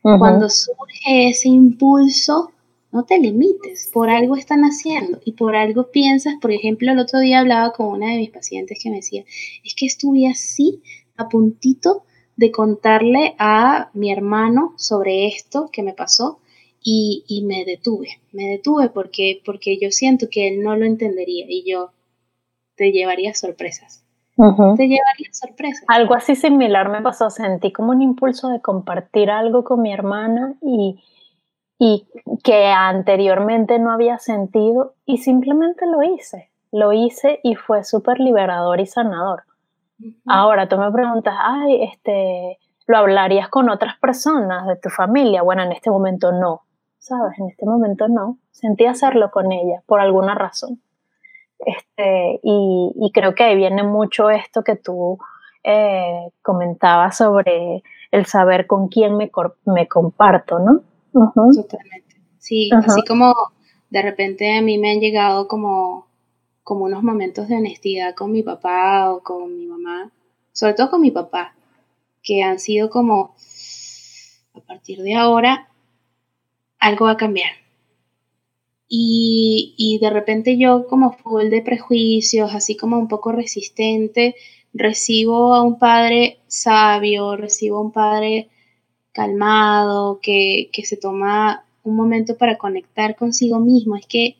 cuando surge ese impulso no te limites, por algo están haciendo y por algo piensas, por ejemplo, el otro día hablaba con una de mis pacientes que me decía, es que estuve así, a puntito de contarle a mi hermano sobre esto que me pasó y, me detuve, me detuve porque, porque yo siento que él no lo entendería y yo te llevaría sorpresas. Te llevaría sorpresas. Algo así similar me pasó, sentí como un impulso de compartir algo con mi hermana y, y que anteriormente no había sentido y simplemente lo hice. Lo hice y fue súper liberador y sanador. Ahora tú me preguntas, ay, este, ¿lo hablarías con otras personas de tu familia? Bueno, en este momento no, ¿sabes? En este momento no. Sentí hacerlo con ella por alguna razón. Este, y, creo que ahí viene mucho esto que tú eh, comentabas sobre el saber con quién me, me comparto, ¿no? Totalmente. Sí, así como de repente a mí me han llegado como, como unos momentos de honestidad con mi papá o con mi mamá, sobre todo con mi papá, que han sido como, a partir de ahora, algo va a cambiar. Y, y de repente yo como full de prejuicios, así como un poco resistente, recibo a un padre sabio, recibo a un padre calmado, que, que se toma un momento para conectar consigo mismo. Es que,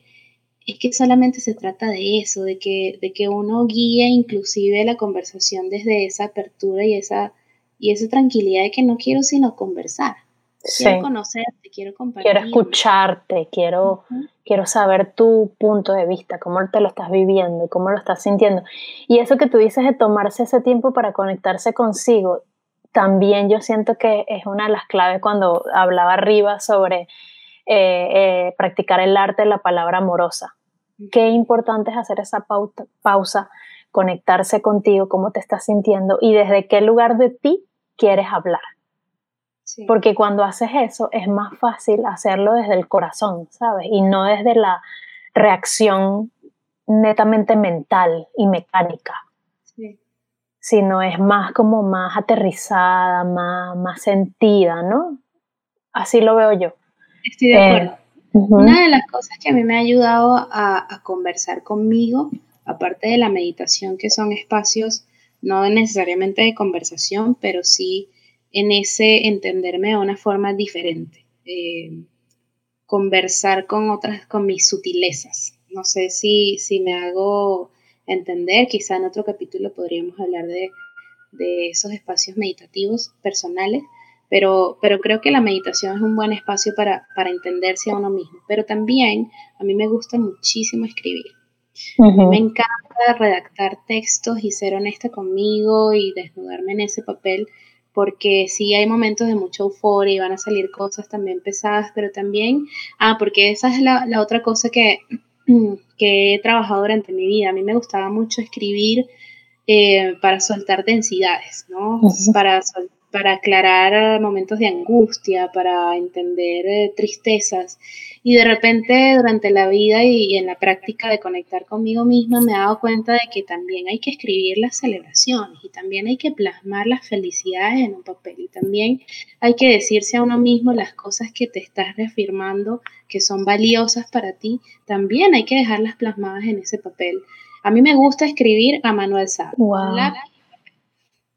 es que solamente se trata de eso, de que, de que uno guíe inclusive la conversación desde esa apertura y esa, y esa tranquilidad de que no quiero sino conversar. Quiero conocerte, quiero compartir. Quiero escucharte, quiero, quiero saber tu punto de vista, cómo te lo estás viviendo, cómo lo estás sintiendo. Y eso que tú dices de tomarse ese tiempo para conectarse consigo, también yo siento que es una de las claves cuando hablaba arriba sobre eh, eh, practicar el arte de la palabra amorosa. Qué importante es hacer esa pausa, conectarse contigo, cómo te estás sintiendo y desde qué lugar de ti quieres hablar. Porque cuando haces eso es más fácil hacerlo desde el corazón, ¿sabes? Y no desde la reacción netamente mental y mecánica. Sino es más como más aterrizada, más, más sentida, ¿no? Así lo veo yo. Estoy de eh, acuerdo. Una de las cosas que a mí me ha ayudado a, a conversar conmigo, aparte de la meditación, que son espacios no necesariamente de conversación, pero sí en ese entenderme de una forma diferente, eh, conversar con otras, con mis sutilezas. No sé si, si me hago entender, quizá en otro capítulo podríamos hablar de, esos espacios meditativos personales, pero, pero creo que la meditación es un buen espacio para, para entenderse a uno mismo. Pero también a mí me gusta muchísimo escribir. Me encanta redactar textos y ser honesta conmigo y desnudarme en ese papel porque sí hay momentos de mucha euforia y van a salir cosas también pesadas, pero también, ah, porque esa es la, otra cosa que, que, he trabajado durante mi vida. A mí me gustaba mucho escribir eh, para soltar densidades, ¿no? Para para aclarar momentos de angustia, para entender eh, tristezas. Y de repente durante la vida y, en la práctica de conectar conmigo misma me he dado cuenta de que también hay que escribir las celebraciones y también hay que plasmar las felicidades en un papel y también hay que decirse a uno mismo las cosas que te estás reafirmando que son valiosas para ti, también hay que dejarlas plasmadas en ese papel. A mí me gusta escribir a mano alzada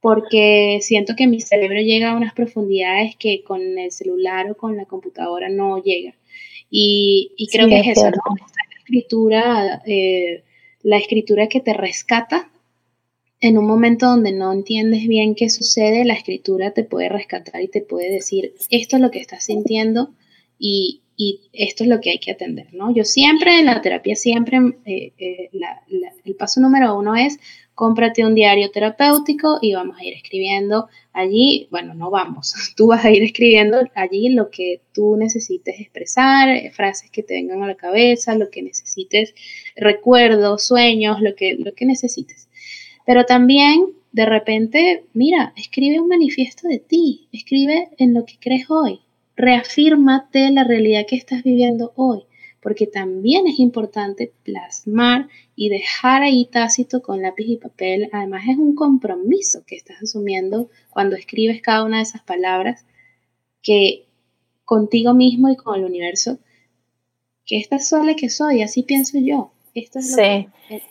porque siento que mi cerebro llega a unas profundidades que con el celular o con la computadora no llega. Y, creo que es, eso, ¿no? la escritura, eh, la escritura que te rescata en un momento donde no entiendes bien qué sucede, la escritura te puede rescatar y te puede decir, esto es lo que estás sintiendo y, esto es lo que hay que atender, ¿no? Yo siempre en la terapia, siempre eh, eh, el paso número uno es cómprate un diario terapéutico y vamos a ir escribiendo allí, bueno, no vamos, tú vas a ir escribiendo allí lo que tú necesites expresar, frases que te vengan a la cabeza, lo que necesites, recuerdos, sueños, lo que, lo que necesites. Pero también, de repente, mira, escribe un manifiesto de ti, escribe en lo que crees hoy, reafírmate la realidad que estás viviendo hoy porque también es importante plasmar y dejar ahí tácito con lápiz y papel. Además es un compromiso que estás asumiendo cuando escribes cada una de esas palabras que contigo mismo y con el universo, que esta sola que soy, así pienso yo. Esto es sí,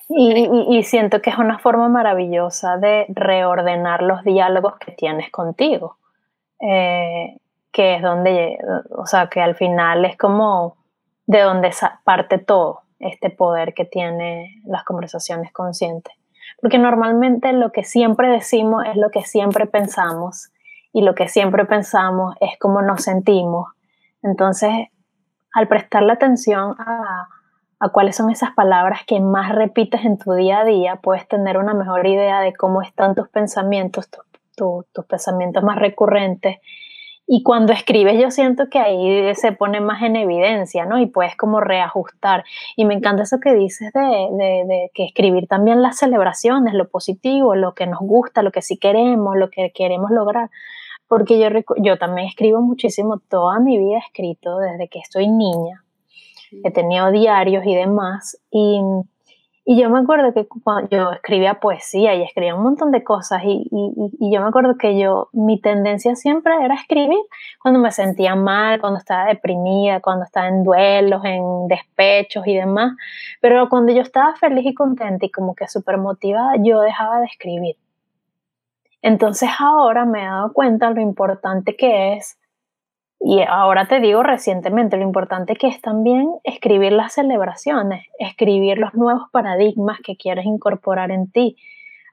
y, siento que es una forma maravillosa de reordenar los diálogos que tienes contigo, eh, que es donde, o sea, que al final es como de donde parte todo este poder que tiene las conversaciones conscientes. Porque normalmente lo que siempre decimos es lo que siempre pensamos y lo que siempre pensamos es cómo nos sentimos. Entonces, al prestarle atención a, cuáles son esas palabras que más repites en tu día a día, puedes tener una mejor idea de cómo están tus pensamientos, tus pensamientos más recurrentes y cuando escribes yo siento que ahí se pone más en evidencia, ¿no? Y puedes como reajustar. Y me encanta eso que dices de, de, que escribir también las celebraciones, lo positivo, lo que nos gusta, lo que sí queremos, lo que queremos lograr. Porque yo, yo también escribo muchísimo, toda mi vida he escrito desde que estoy niña. He tenido diarios y demás. Y, Y yo me acuerdo que cuando yo escribía poesía y escribía un montón de cosas y, y, yo me acuerdo que yo, mi tendencia siempre era escribir cuando me sentía mal, cuando estaba deprimida, cuando estaba en duelos, en despechos y demás. Pero cuando yo estaba feliz y contenta y como que súper motivada, yo dejaba de escribir. Entonces ahora me he dado cuenta lo importante que es y ahora te digo recientemente, lo importante que es también escribir las celebraciones, escribir los nuevos paradigmas que quieres incorporar en ti,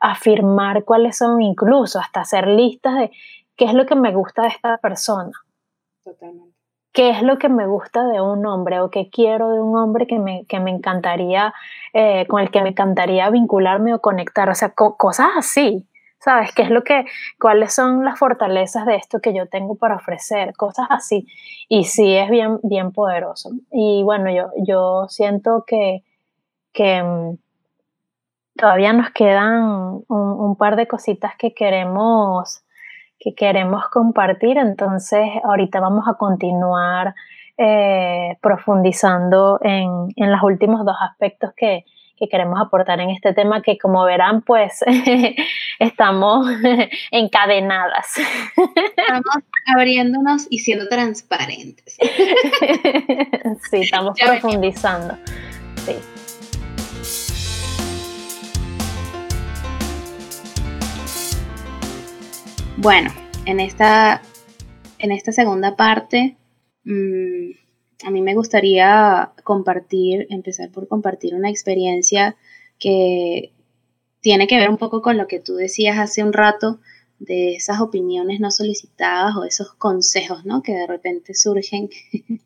afirmar cuáles son incluso, hasta hacer listas de qué es lo que me gusta de esta persona. Totalmente. ¿Qué es lo que me gusta de un hombre o qué quiero de un hombre que me, que me encantaría, eh, con el que me encantaría vincularme o conectar? O sea, cosas así. ¿Sabes? ¿Qué es lo que, cuáles son las fortalezas de esto que yo tengo para ofrecer? Cosas así. Y sí es bien, bien poderoso. Y bueno, yo, yo siento que, que mm, todavía nos quedan un, par de cositas que queremos, que queremos compartir. Entonces, ahorita vamos a continuar eh, profundizando en, en los últimos dos aspectos que, que queremos aportar en este tema que como verán pues estamos encadenadas. Estamos abriéndonos y siendo transparentes. Sí, estamos profundizando. Sí. Bueno, en esta, en esta segunda parte mmm, a mí me gustaría compartir, empezar por compartir una experiencia que tiene que ver un poco con lo que tú decías hace un rato de esas opiniones no solicitadas o esos consejos, ¿no? Que de repente surgen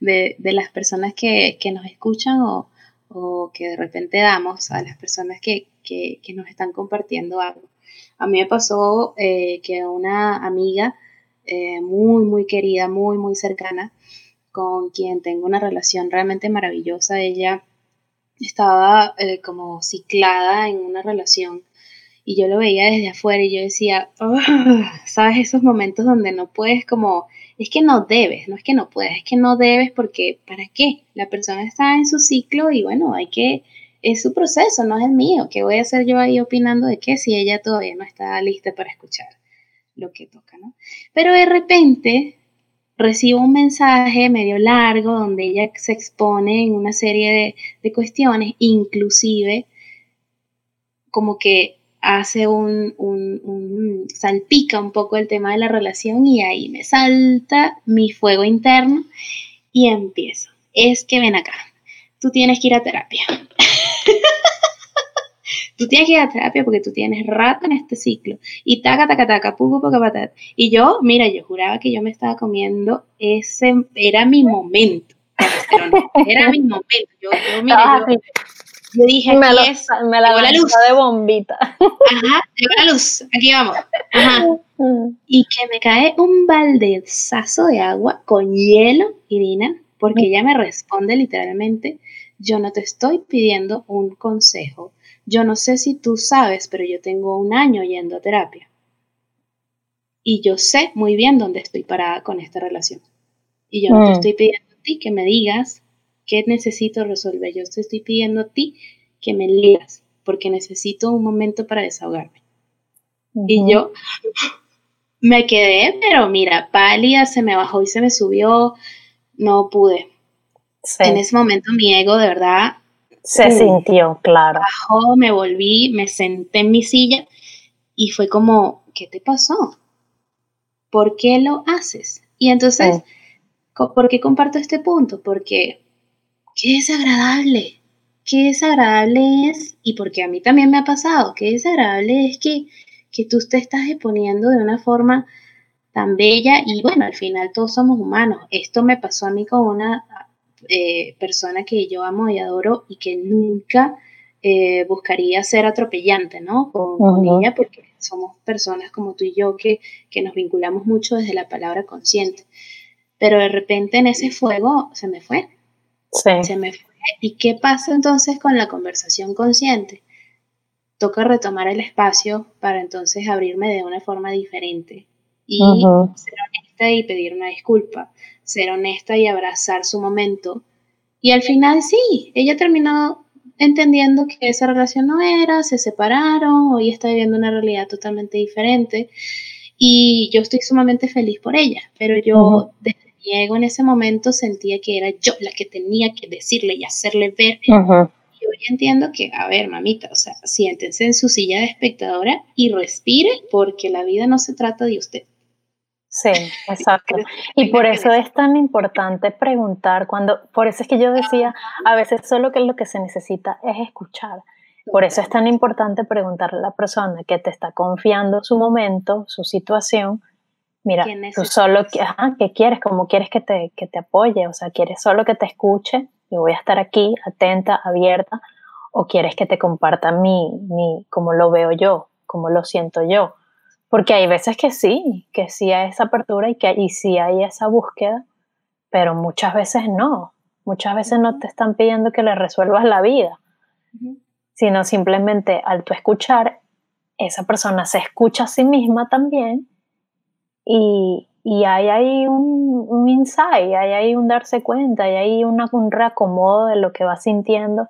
de, las personas que, nos escuchan o, que de repente damos a las personas que, nos están compartiendo algo. A mí me pasó eh, que una amiga eh, muy, muy querida, muy, muy cercana, con quien tengo una relación realmente maravillosa. Ella estaba eh, como ciclada en una relación y yo lo veía desde afuera y yo decía, ¿sabes? Esos momentos donde no puedes como, es que no debes, no es que no puedes, es que no debes porque, ¿para qué? La persona está en su ciclo y bueno, hay que, es su proceso, no es el mío, ¿qué voy a hacer yo ahí opinando de qué si ella todavía no está lista para escuchar lo que toca, ¿no? Pero de repente recibo un mensaje medio largo donde ella se expone en una serie de, cuestiones, inclusive como que hace un, un, salpica un poco el tema de la relación y ahí me salta mi fuego interno y empiezo. Es que ven acá, tú tienes que ir a terapia. Tú tienes que ir a terapia porque tú tienes rato en este ciclo. Y taca, taca, taca, pupu, poca, patat. Y yo, mira, yo juraba que yo me estaba comiendo ese, era mi momento. Era mi momento. Yo, yo mira, ah, yo, dije, me, aquí es, me la, la luz. de bombita. Ajá, llegó la luz, aquí vamos. Ajá. Y que me cae un baldezazo de agua con hielo, Irina, porque mm. ella me responde literalmente, yo no te estoy pidiendo un consejo, yo no sé si tú sabes, pero yo tengo un año yendo a terapia. Y yo sé muy bien dónde estoy parada con esta relación. Y yo no te mm. estoy pidiendo a ti que me digas qué necesito resolver. Yo te estoy pidiendo a ti que me leas, porque necesito un momento para desahogarme. Y yo me quedé, pero mira, pálida, se me bajó y se me subió, no pude. En ese momento mi ego de verdad se sintió, claro. Bajó, me volví, me senté en mi silla y fue como, ¿qué te pasó? ¿Por qué lo haces? Y entonces, ¿por qué comparto este punto? Porque qué desagradable, qué desagradable es, y porque a mí también me ha pasado, qué desagradable es que, que tú te estás exponiendo de una forma tan bella y bueno, al final todos somos humanos. Esto me pasó a mí con una eh, persona que yo amo y adoro y que nunca eh, buscaría ser atropellante, ¿no? Con, ella, porque somos personas como tú y yo que, nos vinculamos mucho desde la palabra consciente. Pero de repente en ese fuego se me fue. Se me fue. ¿Y qué pasa entonces con la conversación consciente? Toca retomar el espacio para entonces abrirme de una forma diferente y ser honesta y pedir una disculpa ser honesta y abrazar su momento. Y al final sí, ella terminó entendiendo que esa relación no era, se separaron, hoy está viviendo una realidad totalmente diferente y yo estoy sumamente feliz por ella, pero yo desde mi ego en ese momento sentía que era yo la que tenía que decirle y hacerle ver. Y hoy entiendo que, a ver, mamita, o sea, siéntense en su silla de espectadora y respire porque la vida no se trata de usted. Sí, exacto. Y por eso es tan importante preguntar cuando, por eso es que yo decía, a veces solo que lo que se necesita es escuchar. Por eso es tan importante preguntarle a la persona que te está confiando su momento, su situación, mira, tú solo, ¿qué quieres? ¿Cómo quieres que te, que te apoye? O sea, ¿quieres solo que te escuche? Yo voy a estar aquí, atenta, abierta, o quieres que te comparta mi, mi, cómo lo veo yo, cómo lo siento yo porque hay veces que sí, que sí hay esa apertura y que y sí hay esa búsqueda, pero muchas veces no. Muchas veces no te están pidiendo que le resuelvas la vida, sino simplemente al tú escuchar, esa persona se escucha a sí misma también y, hay ahí un, un, insight, hay ahí un darse cuenta, hay ahí un reacomodo de lo que va sintiendo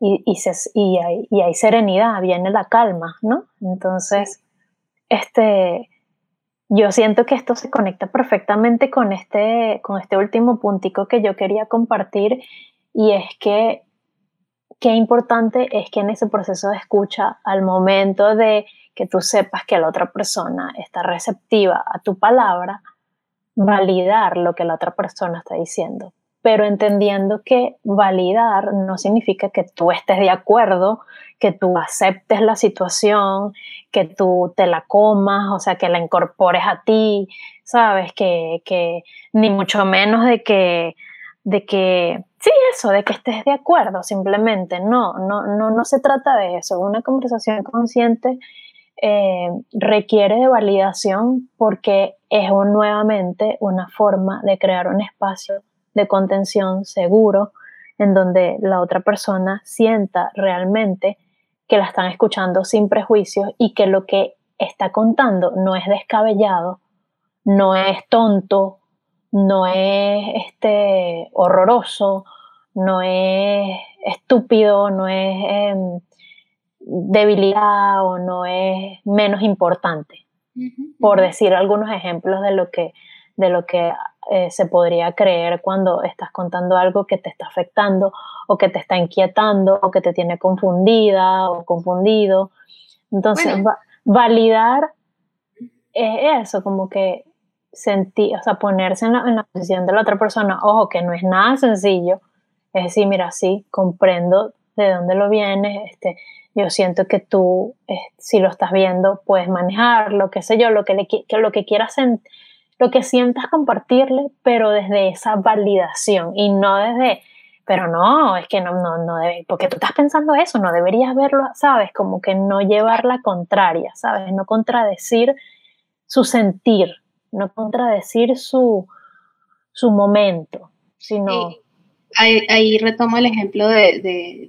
y, y, y, hay, y hay serenidad, viene la calma, ¿no? Entonces este, yo siento que esto se conecta perfectamente con este, con este último puntico que yo quería compartir y es que qué importante es que en ese proceso de escucha, al momento de que tú sepas que la otra persona está receptiva a tu palabra, validar lo que la otra persona está diciendo, pero entendiendo que validar no significa que tú estés de acuerdo, que tú aceptes la situación, que tú te la comas, o sea, que la incorpores a ti, ¿sabes? Que, que ni mucho menos de que, de que, sí, eso, de que estés de acuerdo, simplemente, no, no, no, no se trata de eso. Una conversación consciente eh, requiere de validación porque es nuevamente una forma de crear un espacio de contención seguro, en donde la otra persona sienta realmente que la están escuchando sin prejuicios y que lo que está contando no es descabellado, no es tonto, no es este, horroroso, no es estúpido, no es em, debilidad o no es menos importante, por decir algunos ejemplos de lo que, de lo que eh, se podría creer cuando estás contando algo que te está afectando o que te está inquietando o que te tiene confundida o confundido. Entonces, validar es eso, como que sentir, o sea, ponerse en la, en la, posición de la otra persona, ojo, que no es nada sencillo, es decir, mira, sí, comprendo de dónde lo vienes, este, yo siento que tú, eh, si lo estás viendo, puedes manejarlo, qué sé yo, lo que, le, que lo que quieras sentir lo que sientas compartirle, pero desde esa validación y no desde, pero no, es que no, no, no debe, porque tú estás pensando eso, no deberías verlo, ¿sabes? Como que no llevar la contraria, ¿sabes? No contradecir su sentir, no contradecir su, su momento, sino... Ahí, retomo el ejemplo de,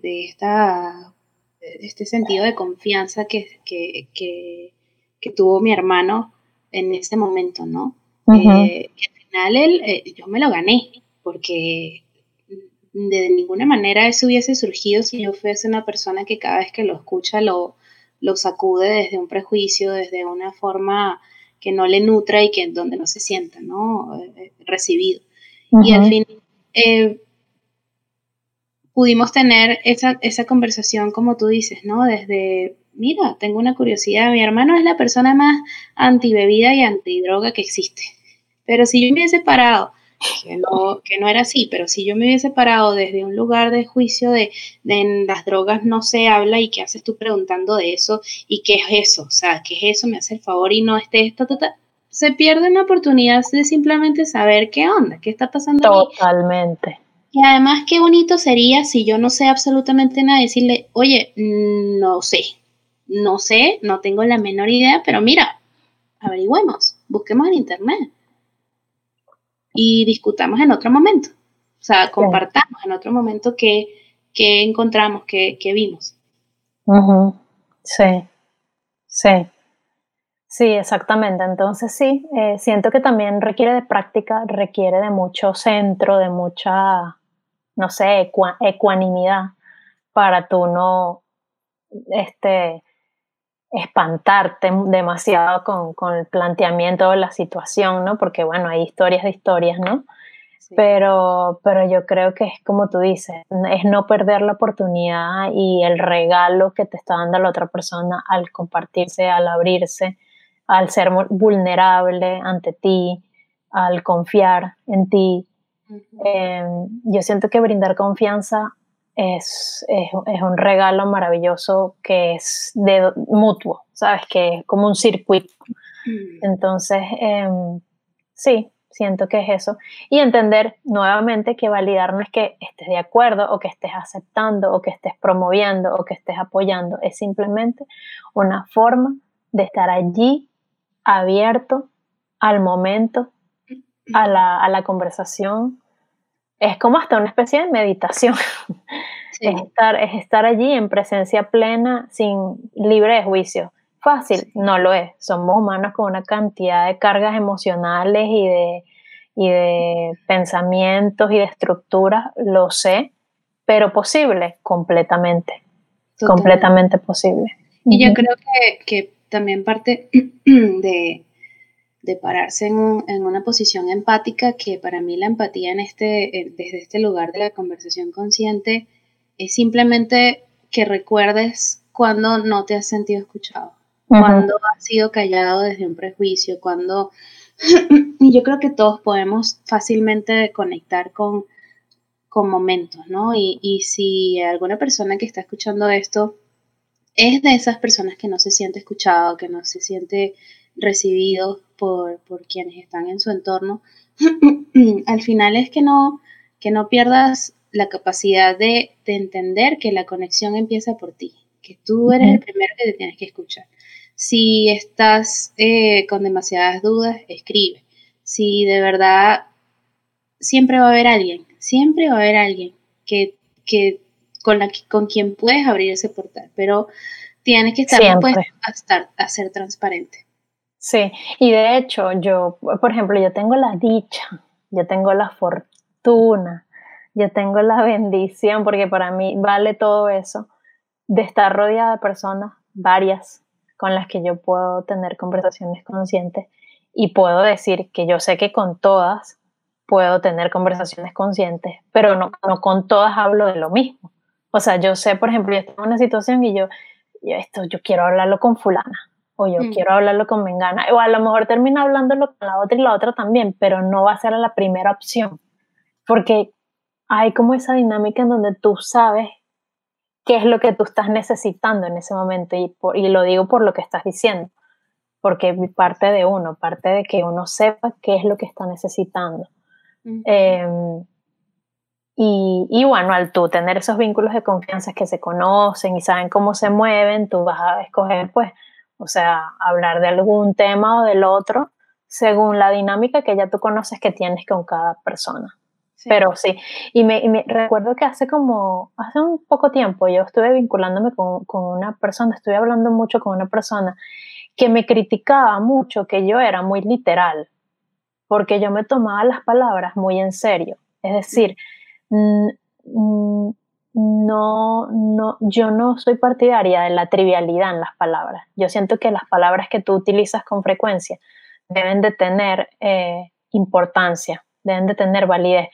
de, esta, este sentido de confianza que, que, que tuvo mi hermano en ese momento, ¿no? Eh, al final él, eh, yo me lo gané, porque de ninguna manera eso hubiese surgido si yo fuese una persona que cada vez que lo escucha lo, lo sacude desde un prejuicio, desde una forma que no le nutra y que donde no se sienta, ¿no? Eh, recibido. Y al fin pudimos tener esa, esa conversación, como tú dices, ¿no? Desde mira, tengo una curiosidad, mi hermano es la persona más antibebida y antidroga que existe. Pero si yo me hubiese parado, que no, que no era así, pero si yo me hubiese parado desde un lugar de juicio de, de en las drogas no se habla y qué haces tú preguntando de eso y qué es eso, o sea, qué es eso, me hace el favor y no esté esto, se pierde una oportunidad de simplemente saber qué onda, qué está pasando. Totalmente. Y además, qué bonito sería si yo no sé absolutamente nada, decirle, oye, no sé, no sé, no tengo la menor idea, pero mira, averigüemos, busquemos en internet y discutamos en otro momento. O sea, compartamos en otro momento qué, encontramos, qué, vimos. Sí, sí. Sí, exactamente. Entonces sí, eh, siento que también requiere de práctica, requiere de mucho centro, de mucha, no sé, ecuanimidad para tú no este, espantarte demasiado con, con, el planteamiento de la situación, ¿no? Porque bueno, hay historias de historias, ¿no? Pero, pero yo creo que es como tú dices, es no perder la oportunidad y el regalo que te está dando la otra persona al compartirse, al abrirse, al ser vulnerable ante ti, al confiar en ti. Em, yo siento que brindar confianza es, es, un regalo maravilloso que es de mutuo, ¿sabes? Que es como un circuito. Mm. Entonces, em, sí, siento que es eso. Y entender nuevamente que validar no es que estés de acuerdo o que estés aceptando o que estés promoviendo o que estés apoyando, es simplemente una forma de estar allí abierto al momento, a la, conversación. Es como hasta una especie de meditación. Es, estar, es estar allí en presencia plena, sin libre de juicio fácil, no lo es. Somos humanos con una cantidad de cargas emocionales y de, y de pensamientos y de estructuras, lo sé, pero posible, completamente. Completamente posible. Y yo creo que, también parte de, de pararse en, en, una posición empática, que para mí la empatía en este, desde este lugar de la conversación consciente es simplemente que recuerdes cuando no te has sentido escuchado, cuando has sido callado desde un prejuicio, cuando y yo creo que todos podemos fácilmente conectar con, con momentos, ¿no? Y, y, si alguna persona que está escuchando esto es de esas personas que no se siente escuchado, que no se siente recibido por, por quienes están en su entorno, al final es que no, que no pierdas la capacidad de, de, entender que la conexión empieza por ti, que tú eres el primero que te tienes que escuchar. Si estás eh, con demasiadas dudas, escribe. Si de verdad siempre va a haber alguien, siempre va a haber alguien que, con, la, con quien puedes abrir ese portal, pero tienes que estar dispuesto a, estar, a ser transparente. Sí, y de hecho yo, por ejemplo, yo tengo la dicha, yo tengo la fortuna, yo tengo la bendición, porque para mí vale todo eso, de estar rodeada de personas, varias, con las que yo puedo tener conversaciones conscientes y puedo decir que yo sé que con todas puedo tener conversaciones conscientes, pero no, no con todas hablo de lo mismo. O sea, yo sé, por ejemplo, yo estoy en una situación y yo, esto, yo quiero hablarlo con fulana, o yo mm. quiero hablarlo con mengana, o a lo mejor termino hablándolo con la otra y la otra también, pero no va a ser la primera opción, porque hay como esa dinámica en donde tú sabes qué es lo que tú estás necesitando en ese momento. Y, y lo digo por lo que estás diciendo, porque parte de uno, parte de que uno sepa qué es lo que está necesitando. Em, y, y, bueno, al tú tener esos vínculos de confianza que se conocen y saben cómo se mueven, tú vas a escoger, pues, o sea, hablar de algún tema o del otro según la dinámica que ya tú conoces que tienes con cada persona. Pero sí, y me, recuerdo que hace como, hace un poco tiempo yo estuve vinculándome con, con, una persona, estuve hablando mucho con una persona que me criticaba mucho que yo era muy literal, porque yo me tomaba las palabras muy en serio. Es decir, no, no, yo no soy partidaria de la trivialidad en las palabras. Yo siento que las palabras que tú utilizas con frecuencia deben de tener eh, importancia deben de tener validez,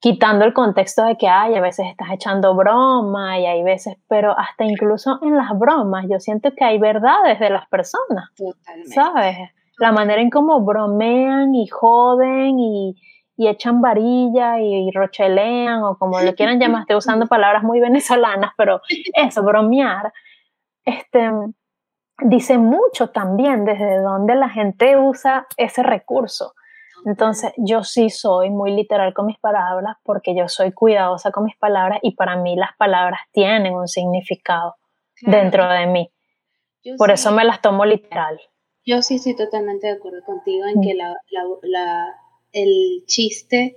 quitando el contexto de que hay, a veces estás echando broma y hay veces, pero hasta incluso en las bromas yo siento que hay verdades de las personas, Totalmente. ¿sabes? La manera en cómo bromean y joden y, y echan varilla y, rochelean o como le quieran llamar, estoy usando palabras muy venezolanas, pero eso, bromear, este, dice mucho también desde donde la gente usa ese recurso. Entonces, yo sí soy muy literal con mis palabras porque yo soy cuidadosa con mis palabras y para mí las palabras tienen un significado dentro de mí. Por eso me las tomo literal. Yo sí estoy totalmente de acuerdo contigo en que el chiste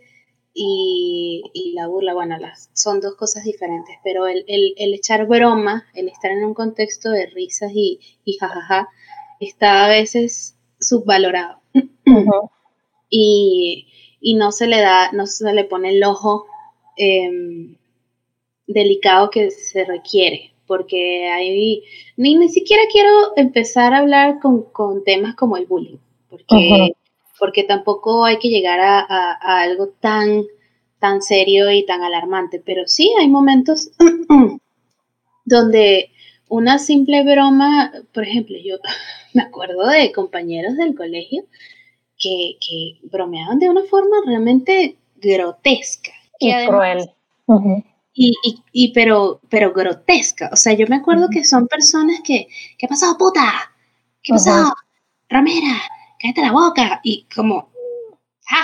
y, la burla, bueno, las, son dos cosas diferentes, pero el, echar broma, el estar en un contexto de risas y, y jajaja, está a veces subvalorado. Y, no se le da, no se le pone el ojo em, delicado que se requiere, porque ahí ni, ni siquiera quiero empezar a hablar con, temas como el bullying, porque, porque tampoco hay que llegar a, algo tan, tan serio y tan alarmante, pero sí hay momentos donde una simple broma, por ejemplo, yo me acuerdo de compañeros del colegio que, que bromeaban de una forma realmente grotesca. y cruel. Y, y, pero, pero grotesca. O sea, yo me acuerdo que son personas que, ¿qué ha pasado, puta? ¿Qué ha pasado? Ramera, cállate la boca. Y como...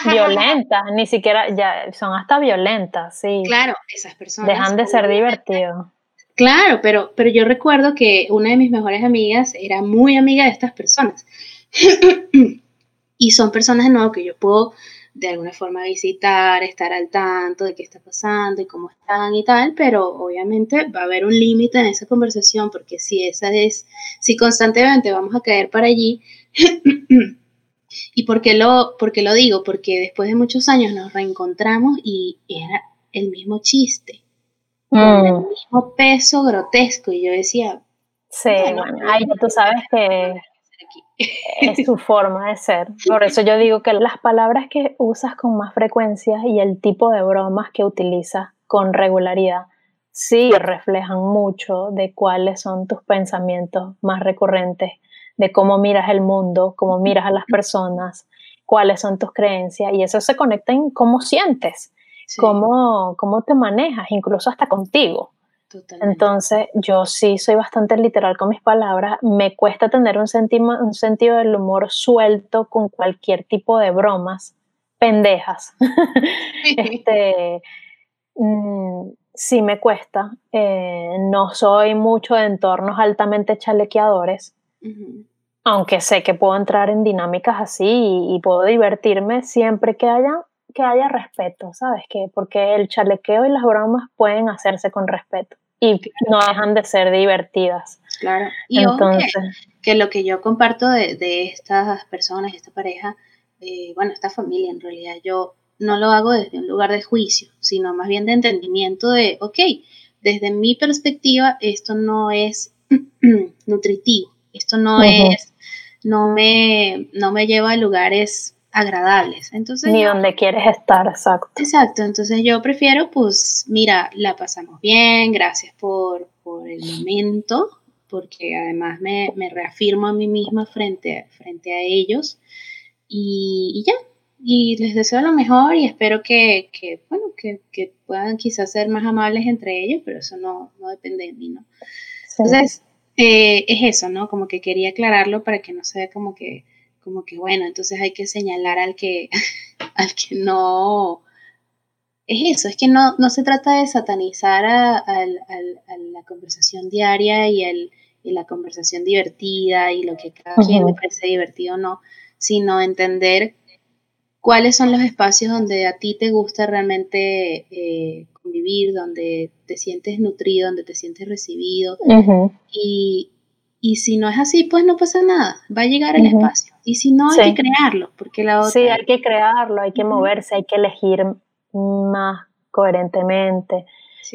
violentas, ni siquiera, ya son hasta violentas, sí. Claro, esas personas. Dejan de ser divertidos. Claro, pero, pero yo recuerdo que una de mis mejores amigas era muy amiga de estas personas. y son personas de nuevo que yo puedo de alguna forma visitar, estar al tanto de qué está pasando y cómo están y tal, pero obviamente va a haber un límite en esa conversación porque si esa es, si constantemente vamos a caer para allí, ¿y por qué, lo, por lo digo? Porque después de muchos años nos reencontramos y era el mismo chiste, con el mm. mismo peso grotesco y yo decía... Sí, bueno, ahí tú sabes que es su forma de ser. Por eso yo digo que las palabras que usas con más frecuencia y el tipo de bromas que utilizas con regularidad sí reflejan mucho de cuáles son tus pensamientos más recurrentes, de cómo miras el mundo, cómo miras a las personas, cuáles son tus creencias y eso se conecta en cómo sientes, cómo, cómo te manejas, incluso hasta contigo. Entonces, yo sí soy bastante literal con mis palabras. Me cuesta tener un, un sentido del humor suelto con cualquier tipo de bromas pendejas. este, mm, sí me cuesta. Eh, no soy mucho de entornos altamente chalequeadores. Aunque sé que puedo entrar en dinámicas así y, y, puedo divertirme siempre que haya que haya respeto, ¿sabes? Que porque el chalequeo y las bromas pueden hacerse con respeto y no dejan de ser divertidas. Claro. Y Entonces, que, lo que yo comparto de, estas personas, esta pareja, eh, bueno, esta familia en realidad, yo no lo hago desde un lugar de juicio, sino más bien de entendimiento de, ok, desde mi perspectiva, esto no es nutritivo, esto no es, no me, no me lleva a lugares agradables. Entonces, Ni donde quieres estar, exacto. Exacto, entonces yo prefiero, pues, mira, la pasamos bien, gracias por, por el momento, porque además me, me, reafirmo a mí misma frente, frente a ellos y, ya. Y les deseo lo mejor y espero que, que bueno, que, que, puedan quizás ser más amables entre ellos, pero eso no, no depende de mí, ¿no? Entonces, eh, es eso, ¿no? Como que quería aclararlo para que no sea como que como que bueno, entonces hay que señalar al que, al que no, es eso, es que no, no se trata de satanizar a, la conversación diaria y, el, la conversación divertida y lo que cada quien le parece divertido o no, sino entender cuáles son los espacios donde a ti te gusta realmente eh, convivir, donde te sientes nutrido, donde te sientes recibido. Y, y si no es así, pues no pasa nada, va a llegar el espacio. Y si no, hay que crearlo, porque la otra... Sí, hay que crearlo, hay que moverse, hay que elegir más coherentemente.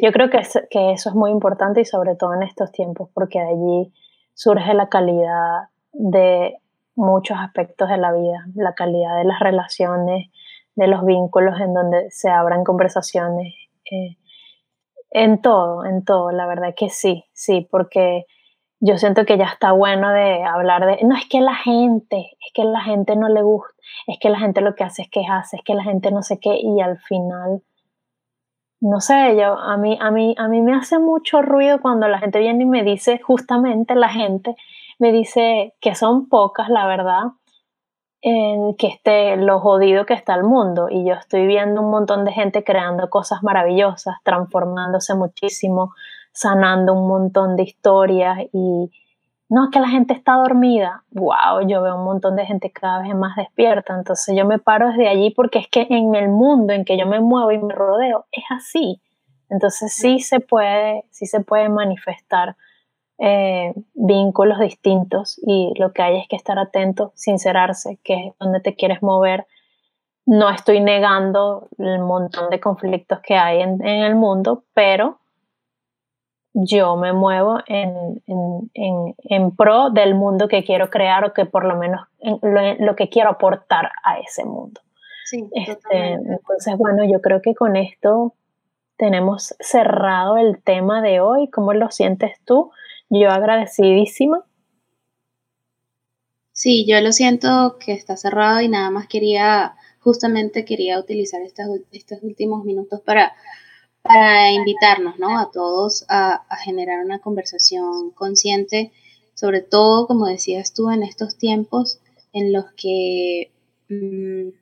Yo creo que, que eso es muy importante y sobre todo en estos tiempos, porque de allí surge la calidad de muchos aspectos de la vida, la calidad de las relaciones, de los vínculos en donde se abran conversaciones, en todo, en todo, la verdad que sí, sí, porque yo siento que ya está bueno de hablar de, no es que la gente, es que la gente no le gusta, es que la gente lo que hace es quejarse, es que la gente no sé qué, y al final, no sé, yo, a mí, a mí, a mí me hace mucho ruido cuando la gente viene y me dice, justamente la gente me dice que son pocas, la verdad, en que esté lo jodido que está el mundo, y yo estoy viendo un montón de gente creando cosas maravillosas, transformándose muchísimo, sanando un montón de historias y no, es que la gente está dormida. Wow, yo veo un montón de gente cada vez más despierta. Entonces yo me paro desde allí porque es que en el mundo en que yo me muevo y me rodeo es así. Entonces sí se puede, sí se puede manifestar eh, vínculos distintos y lo que hay es que estar atento, sincerarse, que es donde te quieres mover. No estoy negando el montón de conflictos que hay en, en el mundo, pero yo me muevo en, en, pro del mundo que quiero crear o que por lo menos lo, que quiero aportar a ese mundo. Sí, este, entonces, bueno, yo creo que con esto tenemos cerrado el tema de hoy. ¿Cómo lo sientes tú? Yo agradecidísima. Sí, yo lo siento que está cerrado y nada más quería, justamente quería utilizar estos últimos minutos para para invitarnos ¿no? a todos a, generar una conversación consciente, sobre todo, como decías tú, en estos tiempos en los que mm,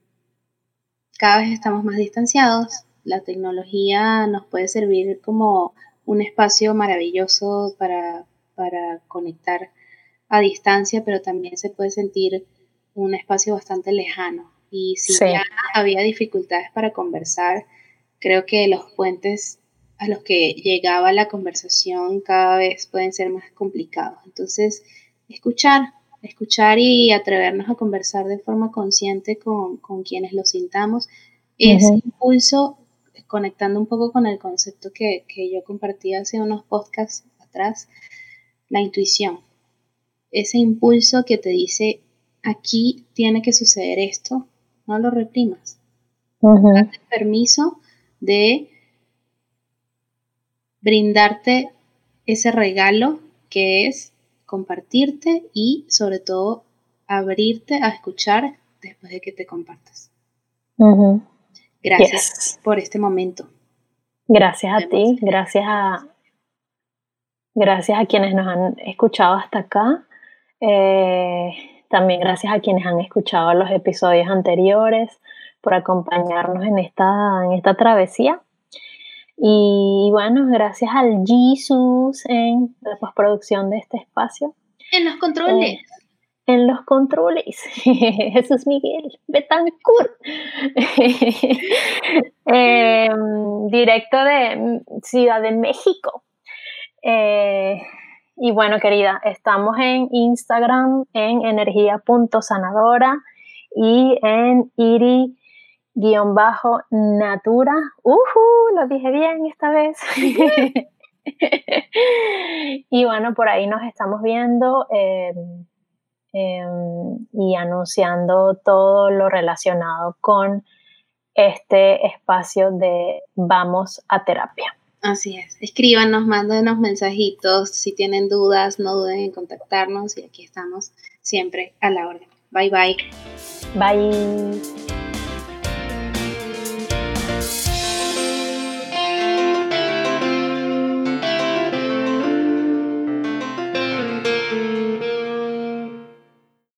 cada vez estamos más distanciados. La tecnología nos puede servir como un espacio maravilloso para, conectar a distancia, pero también se puede sentir un espacio bastante lejano. Y si ya había dificultades para conversar, Creo que los puentes a los que llegaba la conversación cada vez pueden ser más complicados. Entonces, escuchar, escuchar y atrevernos a conversar de forma consciente con, quienes lo sintamos. Ese impulso, conectando un poco con el concepto que, que yo compartí hace unos podcasts atrás, la intuición. Ese impulso que te dice, aquí tiene que suceder esto, no lo reprimas. Date permiso de brindarte ese regalo que es compartirte y sobre todo abrirte a escuchar después de que te compartas. Gracias por este momento. Gracias a ti, gracias a gracias a quienes nos han escuchado hasta acá. Eh, también gracias a quienes han escuchado los episodios anteriores por acompañarnos en esta, en esta travesía. Y bueno, gracias al Jesus en la postproducción de este espacio. En los controles. Eh, en los controles. Jesús Miguel Betancourt. Em, directo de Ciudad de México. Eh, y bueno, querida, estamos en Instagram en energía.sanadora y en iri guion bajo natura. Uh, lo dije bien esta vez. y bueno, por ahí nos estamos viendo em, em, y anunciando todo lo relacionado con este espacio de Vamos a Terapia. Así es. Escríbanos, mándenos mensajitos. Si tienen dudas, no duden en contactarnos y aquí estamos siempre a la orden. Bye bye. Bye.